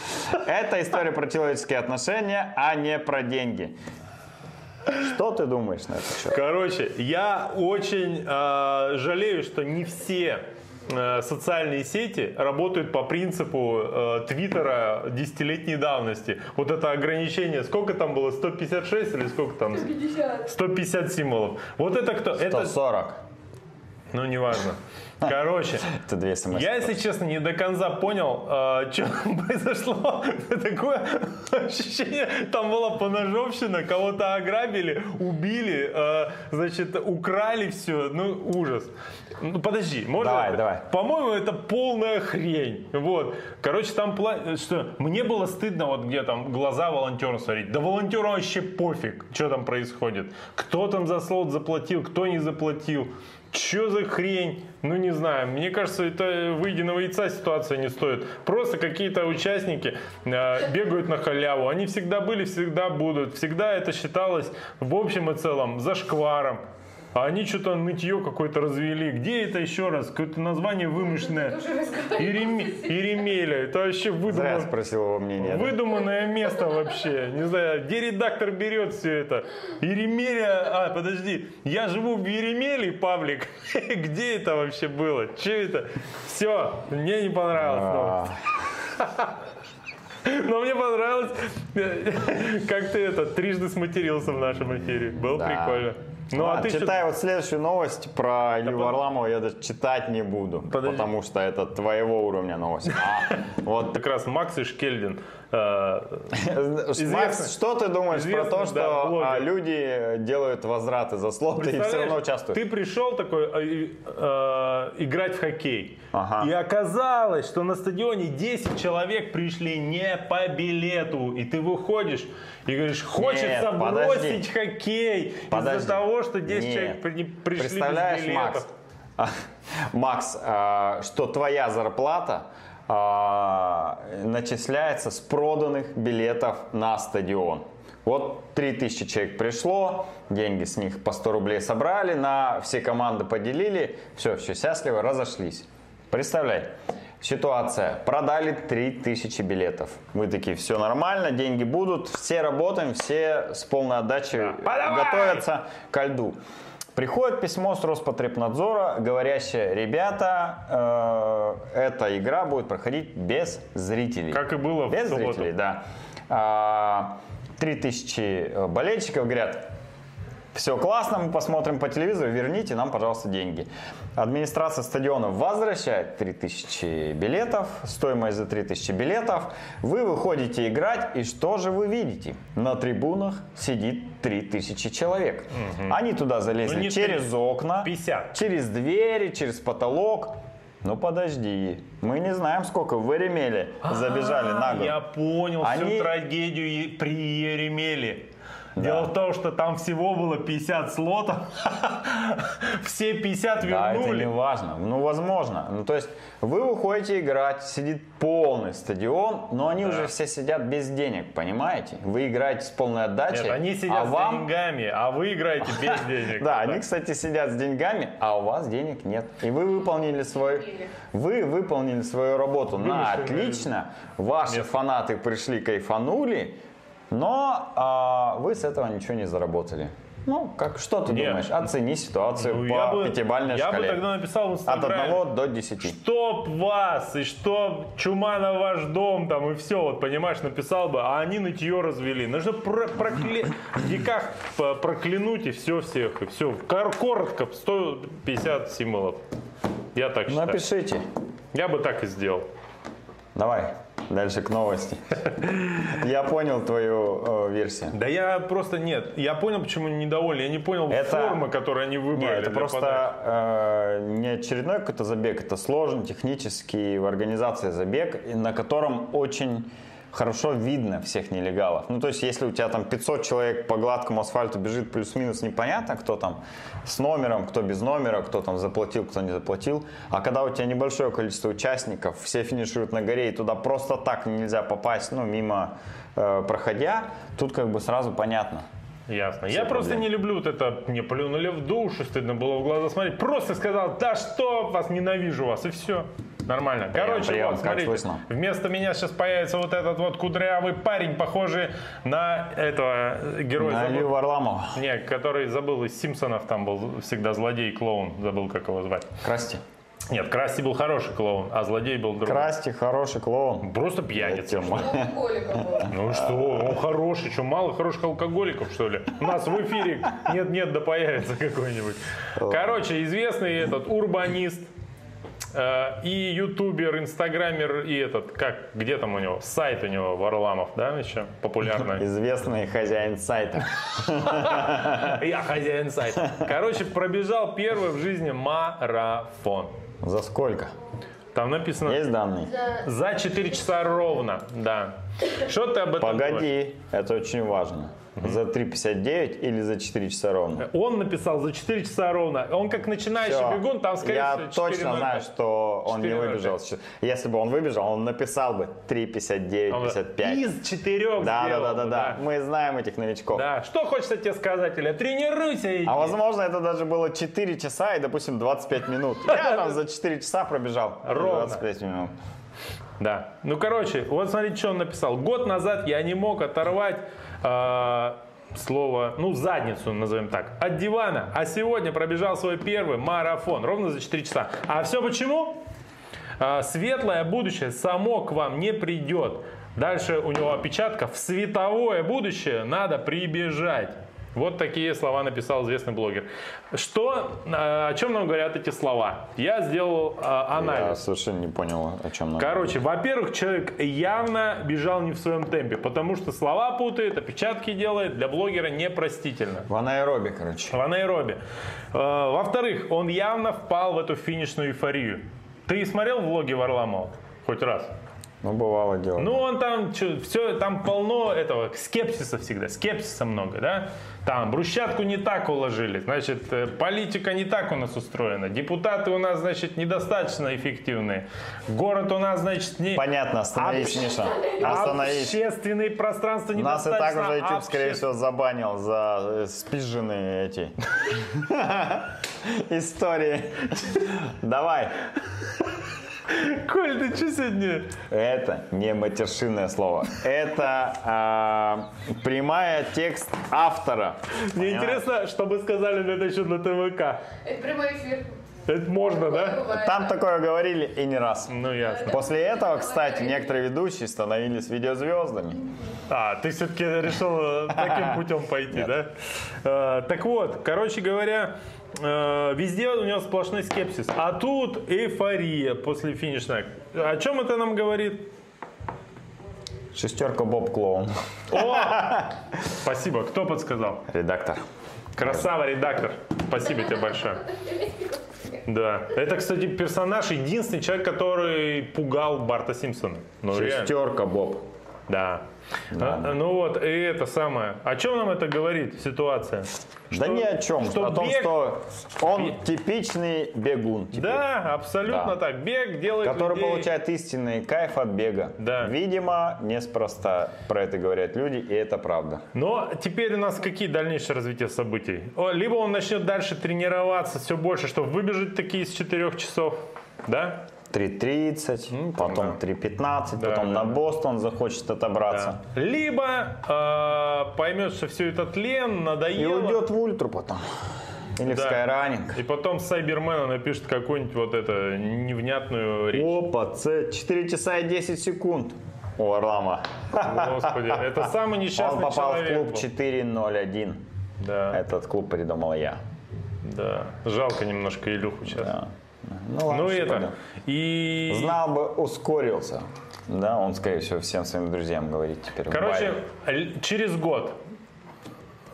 [laughs] Это история про человеческие отношения, а не про деньги. Что ты думаешь на счет? Короче, я очень э, жалею, что не все социальные сети работают по принципу э, Твиттера десятилетней давности. Вот это ограничение, сколько там было, 156 или сколько там? 50. 150 символов. Вот это кто? Это, 140. ну, неважно. Короче, [laughs] Это две смс. я, если честно, не до конца понял, что [laughs] произошло. Такое ощущение, там была поножовщина, кого-то ограбили, убили, э, значит, украли все. Ну, ужас. Ну, подожди, можно? Давай, давай. По-моему, это полная хрень. Вот. Короче, там что мне было стыдно, вот где там глаза волонтеру смотреть. Да волонтеру вообще пофиг, что там происходит. Кто там за слот заплатил, кто не заплатил. Что за хрень? Ну, не знаю. Мне кажется, это выеденного яйца ситуация не стоит. Просто какие-то участники э, бегают на халяву. Они всегда были, всегда будут. Всегда это считалось в общем и целом зашкваром. А они что-то нытье какое-то развели. Где это еще раз? Какое-то название вымышленное. Иреме- Иремеля. Это вообще Зря выдумано. спросил его мнение. да? Выдуманное место вообще. Не знаю, где редактор берет все это? Иремеля... А, подожди. Я живу в Еремеле, Павлик. [laughs] Где это вообще было? Че это? Все, мне не понравилось. А, [laughs] Но мне понравилось, [laughs] как ты это, трижды сматерился в нашем эфире. Было Да. прикольно. Ну, а Ладно, ты читай вот следующую новость про Илью Варламова, я даже читать не буду, Подожди. потому что это твоего уровня новость. А, [laughs] вот Как раз Макс и Шкельдин. э, Макс, что ты думаешь про то, что а, люди делают возвраты за слоты и все равно участвуют? Ты пришел такой э, э, играть в хоккей. И оказалось, что на стадионе 10 человек пришли не по билету. И ты выходишь и говоришь, хочется Нет, бросить подожди. хоккей из-за того, что 10 Нет. человек при- пришли Представляешь, без билетов. Макс, [laughs] Макс, а, что твоя зарплата а, начисляется с проданных билетов на стадион. Вот 3000 человек пришло, деньги с них по 100 рублей собрали, на все команды поделили, все, все счастливо, разошлись. Представляй, ситуация, продали 3000 билетов. Вы такие, все нормально, деньги будут, все работаем, все с полной отдачей Подавай! готовятся ко льду. Приходит письмо с Роспотребнадзора, говорящее, ребята, э, эта игра будет проходить без зрителей. Как и было в Без субботу. зрителей, да. А, 3000 болельщиков говорят, все классно, мы посмотрим по телевизору, верните нам, пожалуйста, деньги. Администрация стадиона возвращает 3000 билетов, стоимость за 3000 билетов. Вы выходите играть, и что же вы видите? На трибунах сидит 3000 человек. Они туда залезли Ну, через 30, окна, 50. через двери, через потолок. Ну подожди, мы не знаем, сколько в Эремеле забежали А, на год. Я понял Они- всю трагедию при Еремеле. Дело в том, что там всего было 50 слотов, [laughs] все 50 Да, это вернули. не важно. Ну, возможно. Ну, то есть, вы выходите играть, сидит полный стадион, но они уже все сидят без денег, понимаете? Вы играете с полной отдачей, Нет, они сидят а с вам... деньгами, а вы играете без [laughs] денег. Да, они, кстати, сидят с деньгами, а у вас денег нет. И вы выполнили свой, вы выполнили свою работу на отлично. Ваши фанаты пришли, кайфанули, но а, вы с этого ничего не заработали. Ну, как, что ты Нет. думаешь? Оцени ситуацию Ну, по я бы, пятибалльной я бы шкале. тогда написал в От. 1 до 10. Чтоб вас, и чтоб чума на ваш дом, там, и все, вот, понимаешь, написал бы, а они нытье развели. Нужно про прокле... в веках проклянуть, и все всех, и все. Коротко, 150 символов. Я так считаю. Напишите. Я бы так и сделал. Давай, дальше к новости. [laughs] Я понял твою э, версию. Да я просто нет. Я понял, почему они недовольны. Я не понял Это- формы, которые они выбрали. Нет, это просто э, не очередной какой-то забег, это сложный технический в организации забег, на котором очень хорошо видно всех нелегалов. Ну, то есть, если у тебя там 500 человек по гладкому асфальту бежит плюс-минус, непонятно, кто там с номером, кто без номера, кто там заплатил, кто не заплатил. А когда у тебя небольшое количество участников, все финишируют на горе, и туда просто так нельзя попасть, ну, мимо э, проходя, тут как бы сразу понятно. Ясно. Все я просто проблемы. не люблю вот это, мне плюнули в душу, стыдно было в глаза смотреть. Просто сказал, да что вас, ненавижу вас, и все. Нормально. Короче, прием, вот, смотрите, слышно. вместо меня сейчас появится вот этот вот кудрявый парень, похожий на этого героя. На забыл- Илью Варламова. Не, который забыл из Симпсонов, там был всегда злодей-клоун, забыл, как его звать. Красти. Нет, Красти был хороший клоун, а злодей был другой. Красти хороший клоун. Просто пьяница. Ну что, он хороший, что, мало хороших алкоголиков, что ли? У нас в эфире нет-нет, да появится какой-нибудь. Короче, известный этот урбанист, и ютубер, инстаграмер, и этот, как, где там у него, сайт у него, Варламов, да, еще популярный? Известный хозяин сайта. [laughs] Я хозяин сайта. Короче, пробежал первый в жизни марафон. За сколько? Там написано Есть данные? За за 4 часа ровно, да. Что ты об этом думаешь? Погоди, это очень важно. За 3.59 или за 4 часа ровно? Он написал за 4 часа ровно. Он как начинающий Всё. бегун, там, скорее Я всего, 4:05. точно знаю, что он не 4:05. выбежал. Если бы он выбежал, он написал бы 3.59, Он 55. Из четырех Да, да, сделал да, да, бы, да. Мы знаем этих новичков. Да. Что хочется тебе сказать, Илья? Тренируйся, иди. А возможно, это даже было 4 часа и, допустим, 25 минут. Я [laughs] там за 4 часа пробежал. Ровно. 25 минут. Да. Ну, короче, вот смотрите, что он написал. Год назад я не мог оторвать э, слово, ну, задницу, назовем так, от дивана. А сегодня пробежал свой первый марафон. Ровно за 4 часа. А все почему? А, светлое будущее само к вам не придет. Дальше у него опечатка. В световое будущее надо прибежать. Вот такие слова написал известный блогер. Что, а, о чем нам говорят эти слова? Я сделал а, анализ. Я совершенно не понял, о чем нам. Короче, во-первых, человек явно бежал не в своем темпе, потому что слова путает, опечатки делает, для блогера непростительно. В анаэробе, короче. В анаэробе. Э, Во-вторых, он явно впал в эту финишную эйфорию. Ты смотрел влоги Варламова? Хоть раз? Ну, бывало дело. Ну, он там, все, там полно этого, скепсиса всегда, скепсиса много, да? Там брусчатку не так уложили, значит, э, политика не так у нас устроена, депутаты у нас, значит, недостаточно эффективные, город у нас, значит, не... Понятно, остановись, Общ- Миша. [laughs] Остановись. Общественные пространства Нас и так недостаточно уже YouTube, скорее всего, забанил за э, спиженные эти [laughs] истории. Давай. Коль, ты что сегодня? Это не матершинное слово. Это а, прямая текст автора. Мне интересно, что бы сказали на это счет на ТВК. Это прямой эфир. Это можно, да? Бывает, Там такое говорили и не раз. Ну, ясно. После этого, кстати, некоторые ведущие становились видеозвездами. А, ты все-таки решил э, таким [laughs] путем пойти, да? Э, Так вот, короче говоря, э, везде у него сплошной скепсис. А тут эйфория после финишной. О чем это нам говорит? Шестерка Боб Клоун. О! Спасибо. Кто подсказал? Редактор. Красава, редактор. Спасибо тебе большое. Да. Это, кстати, персонаж, единственный человек, который пугал Барта Симпсона. Ну, реально. Шестерка Боб. Да. А, ну вот, и это самое. О чем нам это говорит ситуация? Да ни о чем. что о том, бег- что он типичный бегун. теперь, Да, абсолютно Да. так. Бег делает Который людей- получает истинный кайф от бега. Да. Видимо, неспроста про это говорят люди, и это правда. Но теперь у нас какие дальнейшие развития событий? Либо он начнет дальше тренироваться все больше, чтобы выбежать такие из 4 часов, да? 3.30, Ну, потом да. 3.15, Да, потом да, на да. Бостон захочет отобраться. Либо э, поймет, что все это тлен, И надоело. уйдет в ультру потом. Или в Да. скайранинг. И потом Сайбермена напишет какую-нибудь вот это невнятную речь. Опа, це 4 часа и 10 секунд у Варлама. Господи, это самый Он несчастный попал в человек. клуб был. 401. Да, Этот клуб придумал я. да. Жалко немножко Илюху сейчас. Да. Ну, ладно, Ну это. И... Знал бы, ускорился. Да, он, скорее всего, всем своим друзьям говорит теперь. Короче, через год,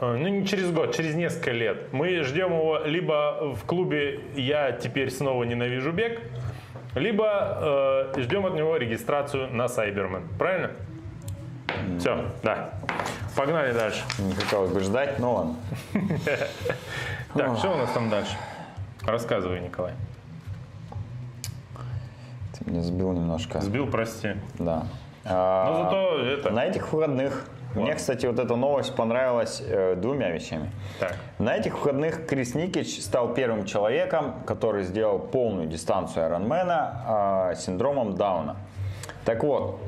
э, ну не через год, через несколько лет, мы ждем его либо в клубе «Я теперь снова ненавижу бег», либо э, ждем от него регистрацию на Сайбермен. Правильно? Все, да. Погнали дальше. не хотелось бы ждать, но ладно. [laughs] Так, что у нас там дальше? Рассказывай, Николай. Ты меня сбил немножко. Сбил, прости. Да. Но А, зато это... На этих выходных Мне, кстати, вот эта новость понравилась э, двумя вещами. Так. На этих выходных Крис Никич стал первым человеком, который сделал полную дистанцию Айронмена э, с синдромом Дауна. Так вот,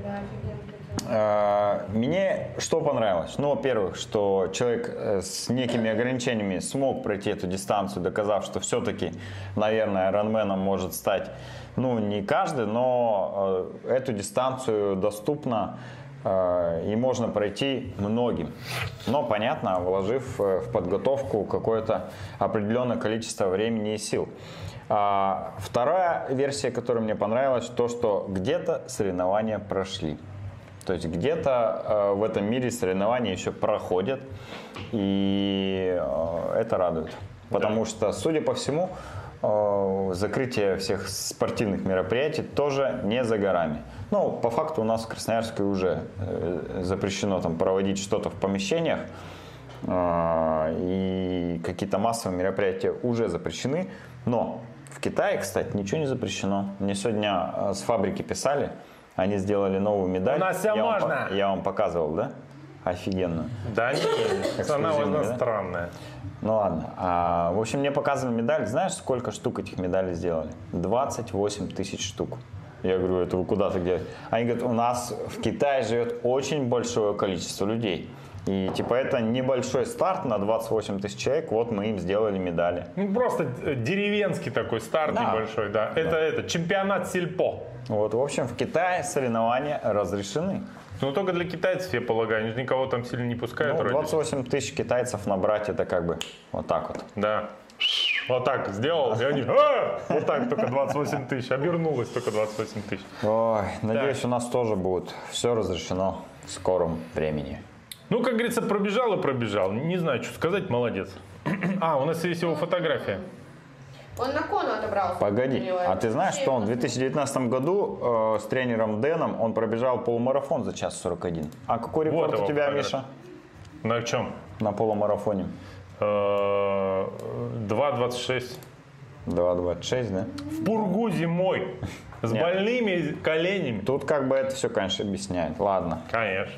Мне что понравилось? Ну, во-первых, что человек э, с некими ограничениями смог пройти эту дистанцию, доказав, что все-таки, наверное, Ironman может стать, ну, не каждый, но э, эту дистанцию доступно э, и можно пройти многим. Но, понятно, вложив в подготовку какое-то определенное количество времени и сил. А, Вторая версия, которая мне понравилась, то, что где-то соревнования прошли. То есть где-то э, в этом мире соревнования еще проходят, и э, это радует. Потому что, судя по всему, э, закрытие всех спортивных мероприятий тоже не за горами. Ну, по факту у нас в Красноярске уже э, запрещено там проводить что-то в помещениях, э, и какие-то массовые мероприятия уже запрещены. Но в Китае, кстати, ничего не запрещено. Мне сегодня э, с фабрики писали, они сделали новую медаль. У нас всё я Вам, можно. по- я вам показывал, да? Офигенно. Да, нет, она возможно да? странная. Ну ладно. А, в общем, мне показывали медаль. Знаешь, сколько штук этих медалей сделали? 28 тысяч штук. Я говорю, это вы куда-то где? Они говорят, у нас в Китае живет очень большое количество людей. И типа это небольшой старт на 28 тысяч человек, вот мы им сделали медали. Ну, просто э, деревенский такой старт Да. небольшой, да. Это, это чемпионат сельпо. Вот, в общем, в Китае соревнования разрешены. Ну, только для китайцев, я полагаю, они же никого там сильно не пускают. Ну, вроде. 28 тысяч китайцев набрать, это как бы вот так вот. Да. Вот так сделал, и они, «А!» вот так только 28 тысяч, обернулось только 28 тысяч. Ой, надеюсь, у нас тоже будет все разрешено в скором времени. Ну, как говорится, пробежал и пробежал. Не знаю, что сказать, молодец. [clears throat] А, у нас есть его фотография. Он на кону отобрался. Погоди, а ты знаешь, что он в классно. 2019 году э, с тренером Дэном он пробежал полумарафон за час 41. А какой рекорд Вот у тебя, фотография. Миша, На чем? на полумарафоне? Э, 2.26. 2.26, да? В пургу зимой. С Нет. больными коленями. Тут как бы это все, конечно, объясняет. Ладно, Конечно.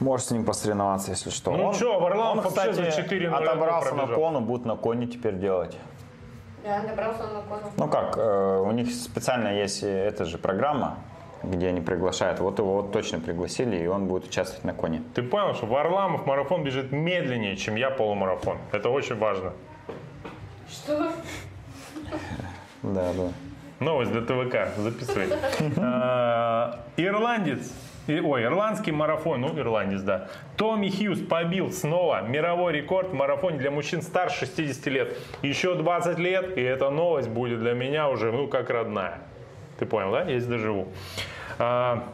можешь с ним посоревноваться, если что. Ну чё, Варламов он, кстати, за 4 нуля отобрался на пробежал. кону, будет на коне теперь делать. Да, добрался он на кону. Ну как, э, у них специально есть эта же программа, где они приглашают. Вот его вот точно пригласили, и он будет участвовать на коне. Ты понял, что Варламов марафон бежит медленнее, чем я полумарафон. Это очень важно. Что? Да, да. Новость для ТВК, записывай. [laughs] А, Ирландец, и- ой, ирландский марафон, ну, ирландец, да. Томми Хьюз побил снова мировой рекорд в марафоне для мужчин старше 60 лет. Еще 20 лет, и эта новость будет для меня уже, ну, как родная. Ты понял, да? Если доживу. А,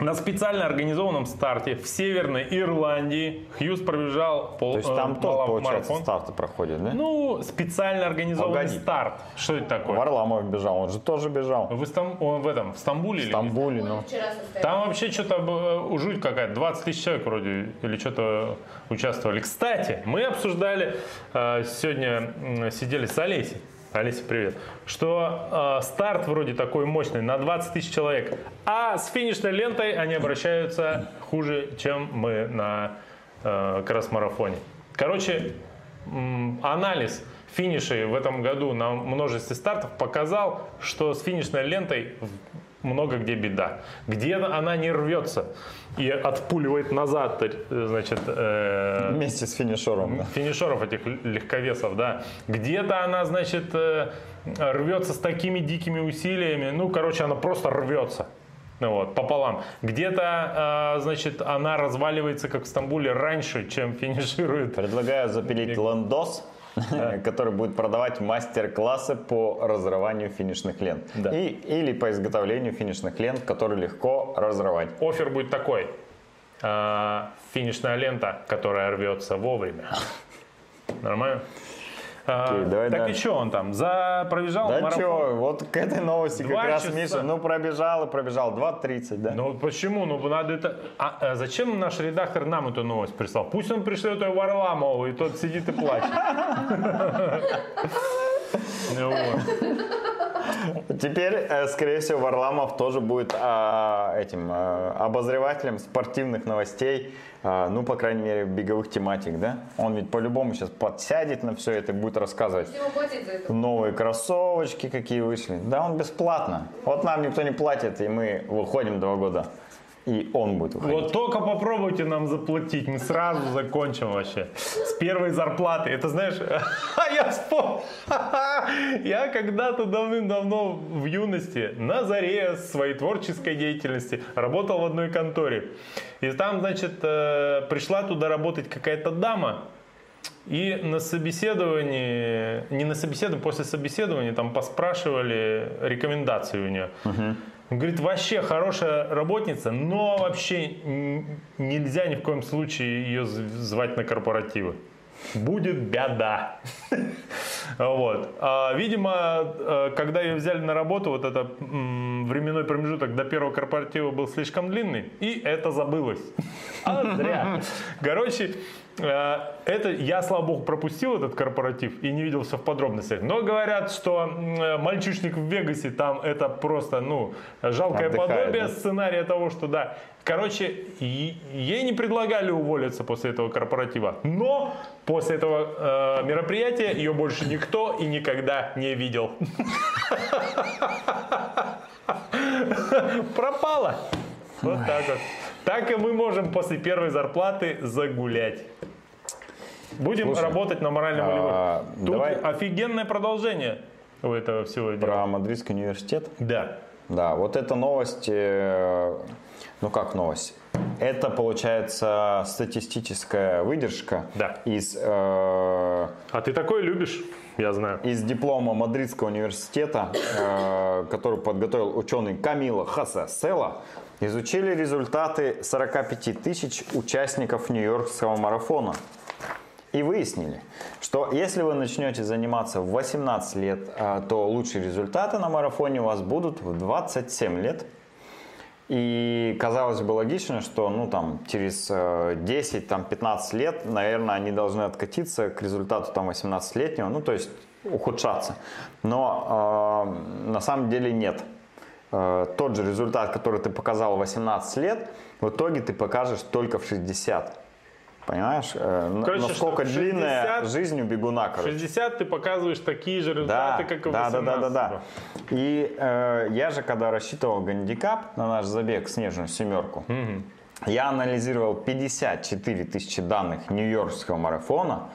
на специально организованном старте в Северной Ирландии Хьюз пробежал пол, То есть там э, тоже, получается, марафон. старты проходят, да? Ну, специально организованный Погоди. старт. Что это такое? Варламов бежал, он же тоже бежал. В, Истам- он в этом, в Стамбуле? В Стамбуле, ну. Там вообще что-то э, жуть какая-то, 20 тысяч человек вроде или что-то участвовали. Кстати, мы обсуждали, э, сегодня сидели с Олесей, Олеся, привет, что э, старт вроде такой мощный на 20 тысяч человек, а с финишной лентой они обращаются хуже, чем мы на э, кросс-марафоне. Короче, анализ финишей в этом году на множестве стартов показал, что с финишной лентой много где беда. Где-то она не рвется и отпуливает назад, э, значит, э, Вместе с финишером. да. финишеров этих легковесов, да. Где-то она, значит, э, рвется с такими дикими усилиями, ну, короче, она просто рвется. Ну вот, пополам. Где-то, э, значит, она разваливается, как в Стамбуле, раньше, чем финиширует. Предлагаю запилить лендос, [laughs] который будет продавать мастер-классы по разрыванию финишных лент. Да. И, или по изготовлению финишных лент, которые легко разрывать. Офер будет такой. Э, финишная лента, которая рвется вовремя. [laughs] Нормально? Окей, давай так и дальше. что он там? За пробежал Да марафон? чё, вот к этой новости Два как раз часа. Миша, ну пробежал и пробежал, 2.30, да? Ну почему? Ну надо это. А, а зачем наш редактор нам эту новость прислал? Пусть он пришлет ее Варламову, и тот сидит и плачет. [laughs] Теперь, э, скорее всего, Варламов тоже будет а, этим а, обозревателем спортивных новостей, а, ну, по крайней мере, беговых тематик, да? Он ведь по-любому сейчас подсядет на все это и будет рассказывать. Новые кроссовочки какие вышли. Да, он бесплатно. Вот нам никто не платит, и мы выходим два года. И он будет выходить. Вот только попробуйте нам заплатить, мы сразу закончим вообще. С первой зарплаты. Это знаешь, [laughs] я вспомнил. [laughs] Я когда-то давным-давно в юности, на заре своей творческой деятельности, работал в одной конторе. И там, значит, э, пришла туда работать какая-то дама, и на собеседовании, не на собеседовании, после собеседования там поспрашивали рекомендации у нее. Он говорит, вообще хорошая работница, но вообще нельзя ни в коем случае ее звать на корпоративы. Будет беда. [laughs] Вот. А, Видимо, э, когда ее взяли на работу, вот этот временной промежуток до первого корпоратива был слишком длинный, и это забылось. [laughs] А зря. Короче, это я, слава богу, пропустил этот корпоратив и не видел все в подробностях. Но говорят, что э, мальчишник в Вегасе там это просто, ну, жалкое Отдыхает, подобие да? сценария того, что да. Короче, ей не предлагали уволиться после этого корпоратива. Но после этого э, мероприятия ее больше никто и никогда не видел. [laughs] Пропала. Вот так вот. Так и мы можем после первой зарплаты загулять. Будем Слушай, работать на морально-волевой. а, Тут давай- офигенное продолжение у этого всего дела. Про Мадридский университет. Да. Да, вот эта новость, э, ну как новость? Это получается статистическая выдержка Да. из, э, А ты такое любишь? Я знаю. из диплома Мадридского университета, э, который подготовил ученый Камила Хасасела. Изучили результаты 45 тысяч участников Нью-Йоркского марафона. И выяснили, что если вы начнете заниматься в 18 лет, а, то лучшие результаты на марафоне у вас будут в 27 лет. И казалось бы логично, что ну, там, через э, 10-15 лет, наверное, они должны откатиться к результату там, 18-летнего, ну то есть ухудшаться. Но э, на самом деле нет. Э, тот же результат, который ты показал в 18 лет, в итоге ты покажешь только в 60. Понимаешь? Э, Короче, насколько что в длинная 60 жизнь у бегуна, короче. 60 ты показываешь такие же результаты, как и да, да, 18. да, да, да. И э, я же, когда рассчитывал гандикап на наш забег снежную семерку, я анализировал 54 тысячи данных Нью-Йоркского марафона,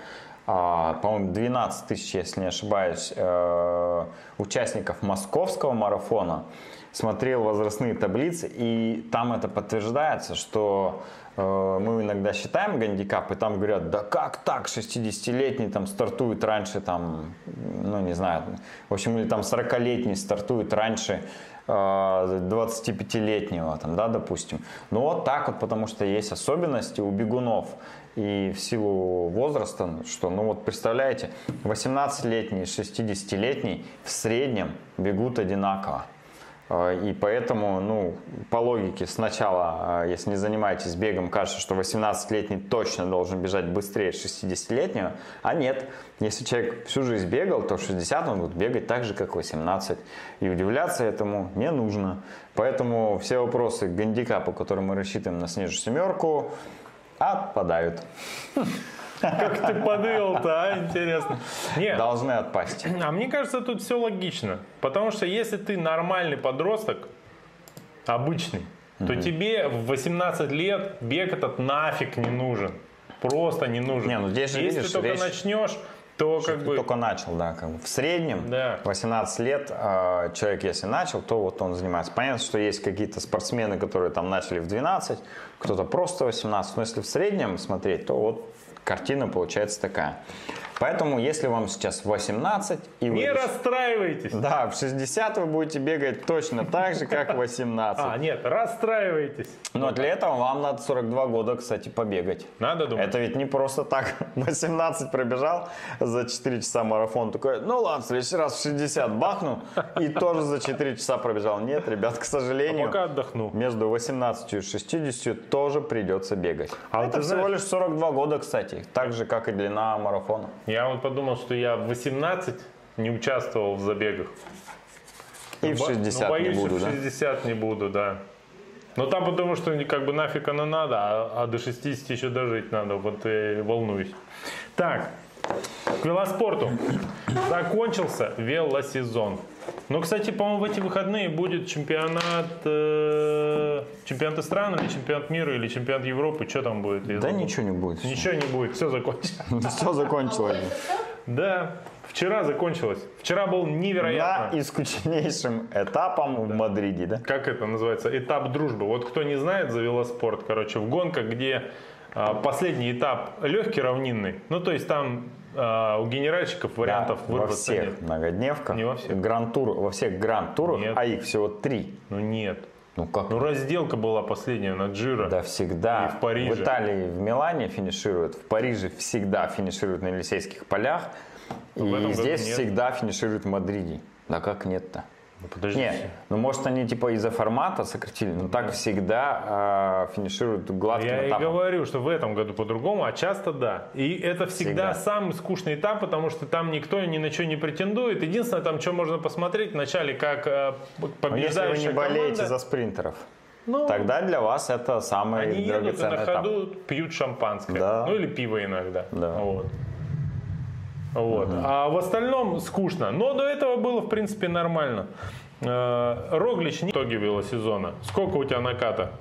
а, по-моему, 12 тысяч, если не ошибаюсь, э, участников московского марафона, смотрел возрастные таблицы, и там это подтверждается, что э, мы иногда считаем гандикап, и там говорят, да как так, 60-летний там стартует раньше, там, ну не знаю, в общем, или там 40-летний стартует раньше э, 25-летнего, там, да, допустим. Ну вот так вот, потому что есть особенности у бегунов. И в силу возраста, что, ну вот представляете, 18-летний и 60-летний в среднем бегут одинаково. Э, И поэтому, ну, по логике, сначала, э, если не занимаетесь бегом, кажется, что 18-летний точно должен бежать быстрее 60-летнего, а нет. Если человек всю жизнь бегал, то в 60 он будет бегать так же, как 18. И удивляться этому не нужно. Поэтому все вопросы к гандикапу, которые мы рассчитываем на снежную семерку, отпадают. Как ты подвел-то, а? Интересно. Нет, Должны отпасть. а мне кажется, тут все логично. Потому что если ты нормальный подросток, обычный, то тебе в 18 лет бег этот нафиг не нужен. Просто не нужен. Не, ну здесь же, если видишь, только речь- начнешь, то как Ты бы... только начал, да, как бы. В среднем Да. 18 лет э, человек, если начал, то вот он занимается. Понятно, что есть какие-то спортсмены, которые там начали в 12, кто-то просто 18. Но если в среднем смотреть, то вот картина получается такая. Поэтому, если вам сейчас 18 и вы... Не расстраивайтесь. Да, в 60 вы будете бегать точно так же, как в 18. А, нет, расстраивайтесь. Но для этого вам надо 42 года, кстати, побегать. Надо думать. Это ведь не просто так. [laughs] 18 пробежал за 4 часа марафон. Такой, ну ладно, в следующий раз в 60 бахну. И тоже за 4 часа пробежал. Нет, ребят, к сожалению, Пока отдохну. между 18 и 60 тоже придется бегать. А Это ты всего знаешь- лишь 42 года, кстати. Так же, как и длина марафона. Я вот подумал, что я в 18 не участвовал в забегах. И в Бо- 60 ну, не боюсь, буду, в да? 60 не буду, да. Но там потому что как бы нафиг оно надо, а, а до 60 еще дожить надо, вот и волнуюсь. Так, к велоспорту. Закончился велосезон. Ну, кстати, по-моему, в эти выходные будет чемпионат, э, чемпионат стран или чемпионат мира или чемпионат Европы. Что там будет? Я Да забыл. ничего не будет. Ничего не будет, все закончилось. [laughs] Все закончилось. Да, вчера закончилось. Вчера был невероятно. На искучнейшим этапом в Мадриде, да? как это называется, этап дружбы. Вот кто не знает за велоспорт, короче, в гонках, где последний этап легкий, равнинный, ну то есть там а, у генеральщиков вариантов Да, во всех нет. многодневках, Не во всех. гранд-тур, во всех гранд-турах, Нет. а их всего три. Ну нет. Ну как? Ну разделка была последняя на Джиро. Да, всегда. И в Париже. Италии, в Милане финишируют, в Париже всегда финишируют на Елисейских полях. в этом И здесь всегда финишируют в Мадриде. Да как нет-то? Ну, подождите. Нет, ну может они типа из-за формата сократили, но так всегда э, финишируют гладким Я и этапом. говорю, что в этом году по-другому, а часто да. И это всегда, Всегда. самый скучный этап, потому что там никто ни на что не претендует. Единственное, там что можно посмотреть вначале, как э, Но если побеждающая вы не болеете команда, за спринтеров, ну, тогда для вас это самый Они едут и на этап. ходу пьют шампанское. Да. Ну или пиво иногда. Да. Вот. Вот. А в остальном скучно. Но до этого было, в принципе, нормально. Э, Роглич не в итоге велосезона. Сколько у тебя наката?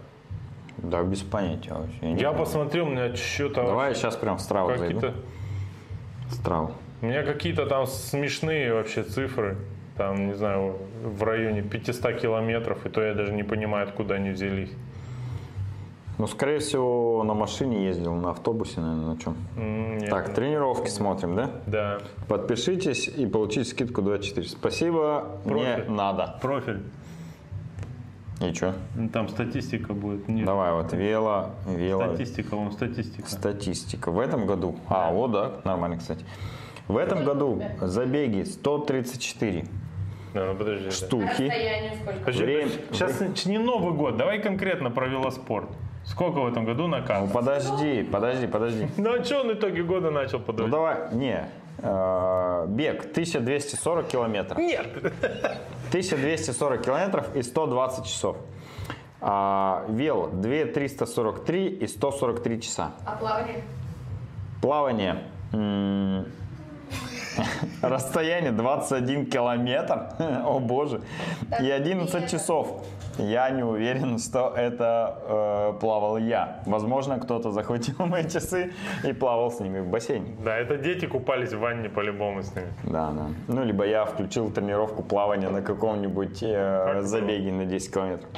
Да, без понятия вообще. Я Я посмотрел, у меня что-то Давай я сейчас прям в страву какие-то... зайду. Страву. У меня какие-то там смешные вообще цифры. Там, не знаю, в районе 500 километров. И то я даже не понимаю, откуда они взялись. Ну, скорее всего, на машине ездил, на автобусе, наверное, на чем. Нет. Так, тренировки смотрим, да? Да. Подпишитесь и получите скидку 24. Спасибо, Профиль. не надо. Профиль. И что? Ну, Там статистика будет. Нет. Давай, вот вело, вело, Статистика, вон статистика. статистика. В этом году, а, вот, да, нормально, кстати. В этом году забеги 134 Да, ну подожди. да. штуки. Расстояние сколько? Подожди, Время- Сейчас не Новый год, давай конкретно про велоспорт. Сколько в этом году накат? Ну, подожди, подожди, подожди. [laughs] Ну а что он итоге года начал Ну, подавать? давай, не. э, Бег 1240 километров. Нет. 1240 километров и 120 часов. А, вело 2343 и 143 часа. А плавание? Плавание. м, [laughs] Расстояние 21 километр. [laughs] О боже. И 11 часов. Я не уверен, что это э, плавал я. Возможно, кто-то захватил [laughs] мои часы и плавал с ними в бассейне. Да, это дети купались в ванне по-любому с ними. Да, да. Ну, либо я включил тренировку плавания на каком-нибудь э, Как забеге на 10 километров.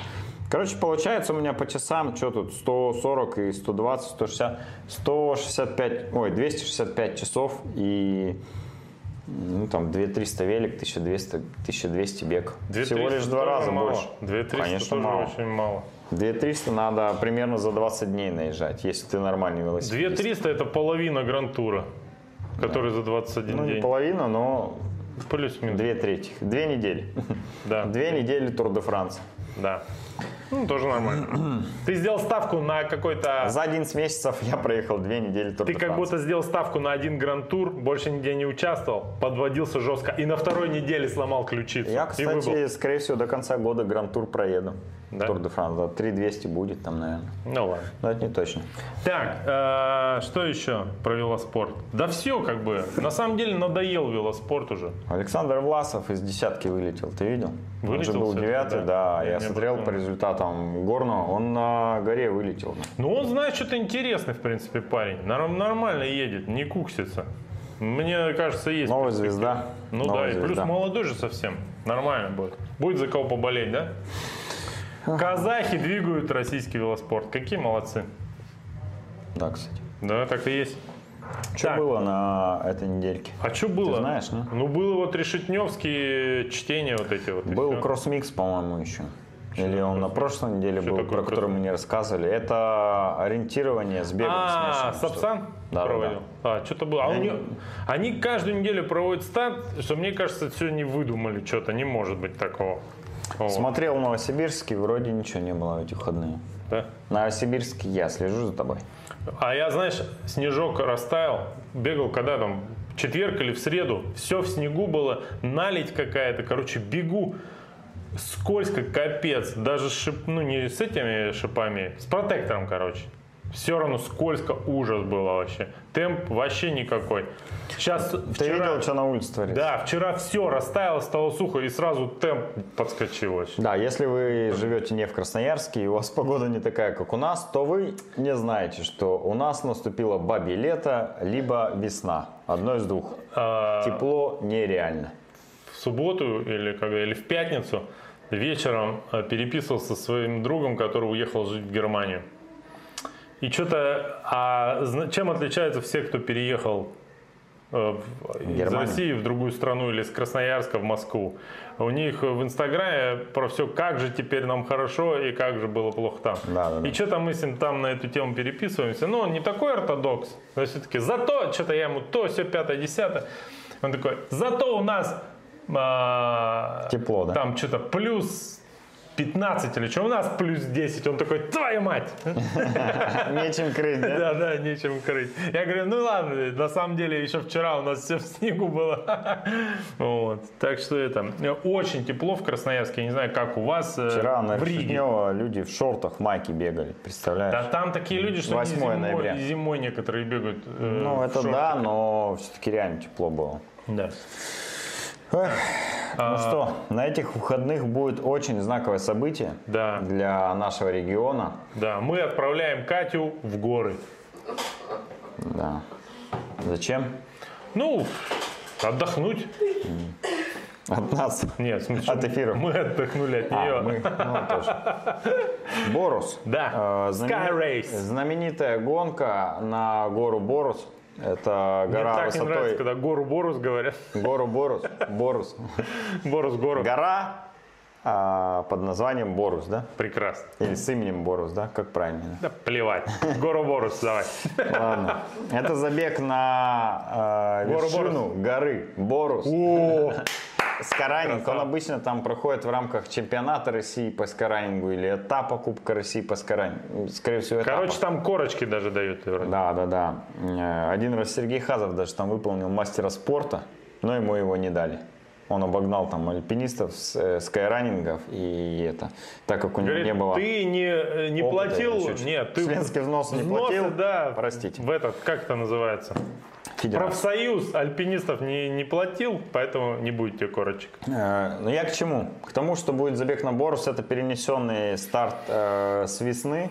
Короче, получается у меня по часам, что тут, 140 и 120, 160, 165, ой, 265 часов и ну, там 2300 велик, 1200, 1200 бег. 2300 Всего лишь два раза мало. больше. 2300 Конечно, тоже мало. очень мало. 2300 надо примерно за 20 дней наезжать, если ты нормальный велосипедист. 2300 это половина гран-тура, который за 21 Ну, не день. половина, но Плюс-минус. две трети. Две недели. Да. Две недели Тур де Франс. Да. Ну, тоже нормально. [clears throat] Ты сделал ставку на какой-то... За 11 месяцев я проехал две недели Тур Ты как будто сделал ставку на один гранд-тур, больше нигде не участвовал, подводился жестко и на второй неделе сломал ключицу. Я, кстати, скорее всего, до конца года Гранд-тур проеду. Да? Тур де Франс, да, 3200 будет там, наверное. Ну ладно. Но это не точно. Так, э, что еще про велоспорт? Да все как бы. На самом деле надоел велоспорт уже. Александр Власов из десятки вылетел, ты видел? он Вылетел же был девятый, да. да. Я Я, смотрел по результатам горного, он на горе вылетел. Ну он знает что-то интересное, в принципе, парень. Норм- нормально едет, не куксится. Мне кажется, есть. Новая звезда. Ну Новая да, и плюс звезда. молодой же совсем. Нормально будет. Будет за кого поболеть, да? Казахи двигают российский велоспорт. Какие молодцы. Да, кстати. Да, так и есть. Что Так. было на этой недельке? А что было? знаешь, не? Ну, было вот решетневские чтения вот эти вот. Был кроссмикс, по-моему, еще. Или он на прошлой неделе Что был, про который мы не рассказывали. Это ориентирование с бегом А. Сапсан Да, да, проводил? А, что-то было. А у Я него- Они каждую неделю проводят старт, что мне кажется, все не выдумали что-то. Не может быть такого. Вот. Смотрел Новосибирский, вроде ничего не было в эти выходные. Да? Новосибирский, я слежу за тобой. А я, знаешь, снежок растаял, бегал когда там, в четверг или в среду, все в снегу было, наледь какая-то, короче, бегу. скользко, капец. Даже шип, ну не с этими шипами, с протектором, короче. Все равно скользко, ужас было вообще. Темп вообще никакой. Сейчас Ты видел, что на улице творится? Да, вчера все растаяло, стало сухо, и сразу темп подскочил вообще. Да, если вы живете не в Красноярске и у вас погода не такая, как у нас, то вы не знаете, что у нас наступило бабье лето, либо весна. Одно из двух. А, Тепло нереально. в субботу или когда или в пятницу вечером э, переписывался со своим другом, который уехал жить в Германию. И что-то, а чем отличаются все, кто переехал э, в- из? России в другую страну или с Красноярска в Москву? У них в Инстаграме про все, как же теперь нам хорошо и как же было плохо там. Да, да, да. И что-то мы с ним там на эту тему переписываемся. Но он не такой ортодокс, но все-таки зато, что-то я ему то, все, пятое, десятое. Он такой, зато у нас а, Тепло, да? там что-то плюс 15 или что, у нас плюс 10. Он такой, твою мать! [laughs] Нечем крыть, да? Да, да, нечем крыть. Я говорю, ну ладно, на самом деле еще вчера у нас все в снегу было. [laughs] Вот. Так что это, очень тепло в Красноярске, я не знаю, как у вас э, Вчера на. Решетнево люди в шортах, в майке бегали, представляешь? Да там такие люди, что они 8 зимой, ноября. зимой некоторые бегают. э, Ну, это да, но все-таки реально тепло было. Да. Эх, А. Ну что, на этих выходных будет очень знаковое событие Да. для нашего региона. Да, мы отправляем Катю в горы. Да. Зачем? Ну, отдохнуть. От нас. Нет, смысле, От эфира. Мы отдохнули от нее. А, мы, ну, тоже. Борус. Да. Э, Sky Race. Знаменитая гонка на гору Борус. Это Мне гора так не нравится, высотой... когда гору Борус говорят. Гору Борус. Борус. [laughs] Борус гору. Гора а, под названием Борус, да? Прекрасно. Или с именем Борус, да? Как правильно? Да плевать. Гору Борус давай. Ладно. Это забег на э, вершину горы Борус. О, Скаранинг, он обычно там проходит в рамках чемпионата России по скаранингу или этапа Кубка России по скаранингу. Скорее всего, этапа. Короче, там корочки даже дают. вроде. Да, да, да. Э, Один раз Сергей Хазов даже там выполнил мастера спорта, но ему его не дали. Он обогнал там альпинистов э, скайранингов и это, так как у него Говорит, не было ты не, э, не опыта платил, нет, ты членский взнос не взносы, платил, да, простите. в этот, как это называется, федерации. профсоюз альпинистов не, не платил, поэтому не будет тебе корочек. Э, Но я к чему? К тому, что будет забег на Борус, это перенесенный старт э, с весны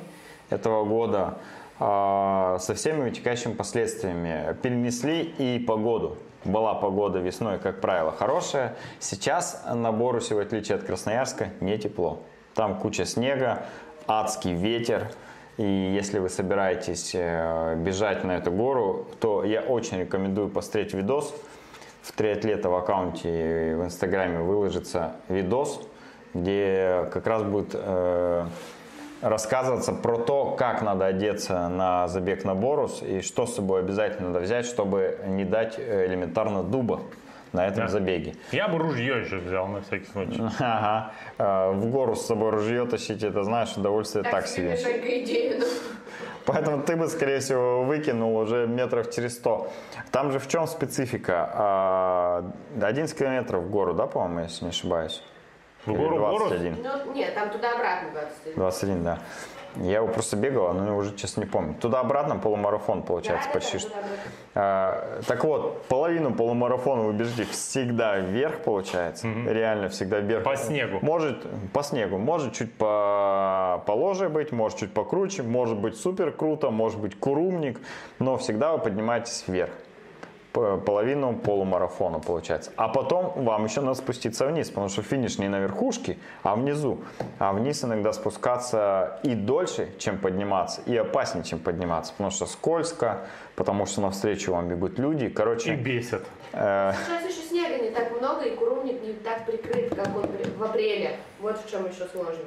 этого года э, со всеми вытекающими последствиями. Перенесли и погоду. Была погода весной, как правило, хорошая. Сейчас на Борусе, в отличие от Красноярска, не тепло. Там куча снега, адский ветер. И если вы собираетесь э, бежать на эту гору, то я очень рекомендую посмотреть видос. В триатлета в аккаунте в Инстаграме выложится видос, где как раз будет э, рассказываться про то, как надо одеться на забег на Борус и что с собой обязательно надо взять, чтобы не дать э, элементарно дуба на этом Да. забеге. Я бы ружье еще взял на всякий случай. [laughs] Ага. Э, В гору с собой ружье тащить, это знаешь, удовольствие так, себе. Идею. ну. Поэтому ты бы, скорее всего, выкинул уже метров через 100. Там же в чем специфика? А, 11 километров в гору, да, по-моему, если не ошибаюсь? В Или гору Борус? 21. Ну, нет, там туда-обратно 21. 21, да. Я его просто бегал, но уже, честно, не помню. Туда-обратно полумарафон получается Да, почти что. А, так вот, половину полумарафона вы бежите всегда вверх, получается. Реально всегда вверх. По снегу. Может, по снегу. Может чуть по положе быть, может чуть покруче, может быть супер круто, может быть курумник, но всегда вы поднимаетесь вверх. Половину полумарафона получается. А потом вам еще надо спуститься вниз, потому что финиш не на верхушке, а внизу. А вниз иногда спускаться и дольше, чем подниматься, и опаснее, чем подниматься, потому что скользко, потому что навстречу вам бегут люди. И Короче, бесит. э, Сейчас еще снега не так много, и курумник не так прикрыт, как он в апреле. Вот в чем еще сложность.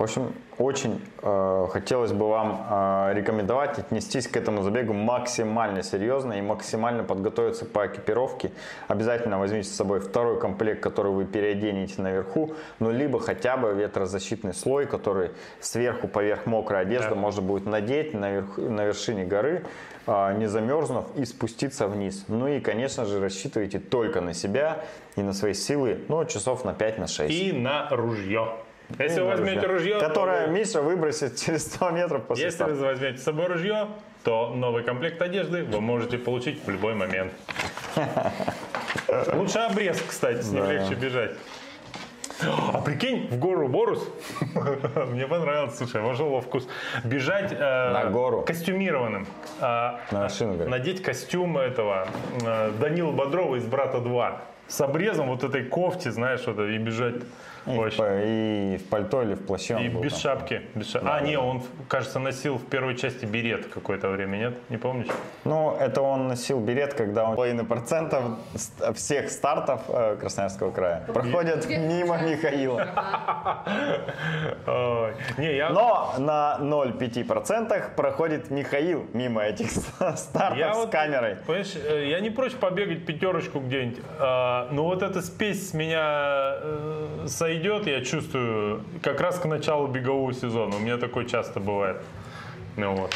В общем, очень э, хотелось бы вам э, рекомендовать отнестись к этому забегу максимально серьезно и максимально подготовиться по экипировке. Обязательно возьмите с собой второй комплект, который вы переоденете наверху, ну либо хотя бы ветрозащитный слой, который сверху поверх мокрой одежды Да. можно будет надеть наверх- на вершине горы, э, не замерзнув и спуститься вниз. Ну и, конечно же, рассчитывайте только на себя и на свои силы, ну, часов на 5 на 6. И на ружье. Если вы возьмете ружье, то Которое вы- Миша выбросит [laughs] через 100 метров после если старта. вы возьмете с собой ружье, то новый комплект одежды вы можете получить в любой момент. Лучше обрез, кстати, с ним Да. легче бежать. А прикинь, в гору Борус, [laughs] мне понравилось, слушай, вошел во вкус, бежать э, На гору. костюмированным. А, На горы. надеть костюм этого э, Данила Бодрова из «Брата 2» с обрезом вот этой кофти, знаешь, вот, и бежать. И в, и пальто или в плаще И был без там. шапки. Без ша- А, не, он, кажется, носил в первой части берет какое-то время, нет? Не помнишь? Ну, это он носил берет, когда он половина процентов всех стартов э, Красноярского края проходят мимо Михаила. Но на 0,5% проходит Михаил мимо этих стартов с камерой. Понимаешь, э, я не прочь побегать пятерочку где-нибудь. а, но вот эта спесь меня сойдет, я чувствую, как раз к началу бегового сезона. У меня такое часто бывает. Ну вот.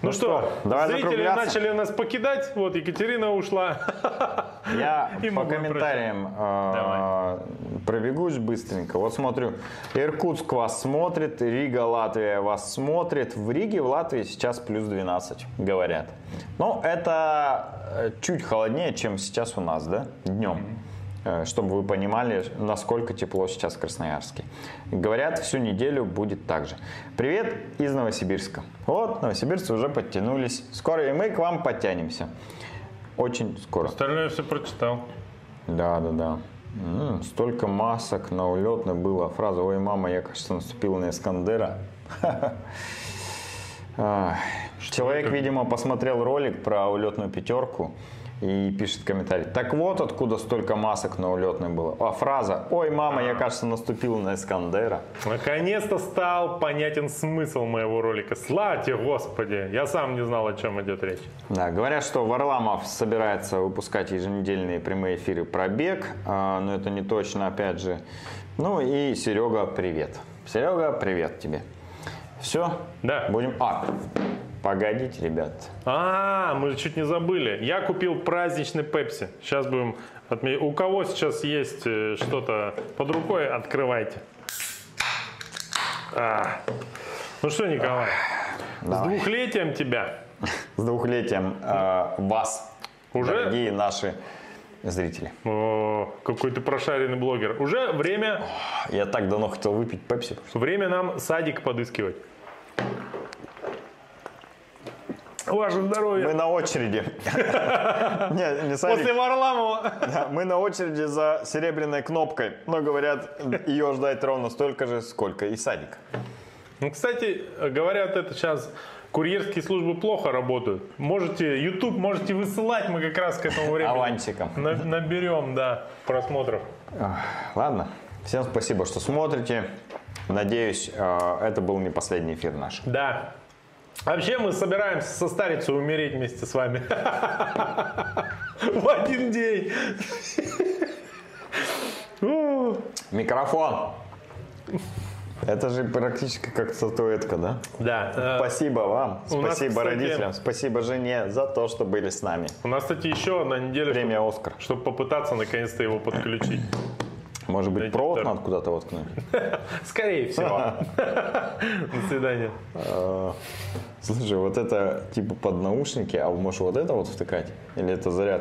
Ну, что, что, давай зрители начали нас покидать. Вот, Екатерина ушла. Я [laughs] И по комментариям э, пробегусь быстренько. Вот смотрю, Иркутск вас смотрит, Рига, Латвия вас смотрит. В Риге, в Латвии сейчас плюс 12, говорят. Ну, это э, чуть холоднее, чем сейчас у нас, да, днем. Э, Чтобы вы понимали, насколько тепло сейчас в Красноярске. Говорят, всю неделю будет так же. Привет из Новосибирска. Вот, новосибирцы уже подтянулись. Скоро и мы к вам подтянемся. Очень скоро. Остальное все прочитал. Да, да, да. М, столько масок на улетной было. Фраза «Ой, мама, я, кажется, наступил на Искандера». [laughs] Человек, видимо, посмотрел ролик про улетную пятерку и пишет комментарий. Так вот откуда столько масок на улетной было. А фраза «Ой, мама, я, кажется, наступил на Искандера». Наконец-то стал понятен смысл моего ролика. Славьте, Господи! Я сам не знал, о чем идет речь. Да, говорят, что Варламов собирается выпускать еженедельные прямые эфиры про бег, а, но это не точно, опять же. Ну и Серега, привет. Серега, привет тебе. Все? Да. Будем... А, погодите, ребят. А, мы чуть не забыли. Я купил праздничный пепси. Сейчас будем отметить. У кого сейчас есть э, что-то под рукой, открывайте. А. Ну что, Николай, с Давай. двухлетием тебя. С двухлетием э, вас, Уже? дорогие наши зрители. О, какой ты прошаренный блогер. Уже время, Я так давно хотел выпить пепси. время нам садик подыскивать. Ваше здоровье. Мы на очереди. [laughs] Не, не садик. После Варламова. Мы на очереди за серебряной кнопкой. Но говорят, ее ждать ровно столько же, сколько и садик. Ну, кстати, говорят, это сейчас курьерские службы плохо работают. Можете, YouTube можете высылать, мы как раз к этому времени Авансиком. на- наберем, да, просмотров. Ладно. Всем спасибо, что смотрите. Надеюсь, э, это был не последний эфир наш. Да. Вообще мы собираемся состариться и умереть вместе с вами. В один день. Микрофон. Это же практически как статуэтка, да? Да. э, Спасибо вам, у нас, спасибо кстати, родителям, спасибо жене за то, что были с нами. У нас, кстати, еще одна неделя, Премия «Оскар». чтобы попытаться наконец-то его подключить. Может быть, провод надо куда-то воткнуть? [laughs] Скорее всего. [laughs] До свидания. Э, Слушай, вот это типа под наушники, а может вот это вот втыкать? Или это зарядка?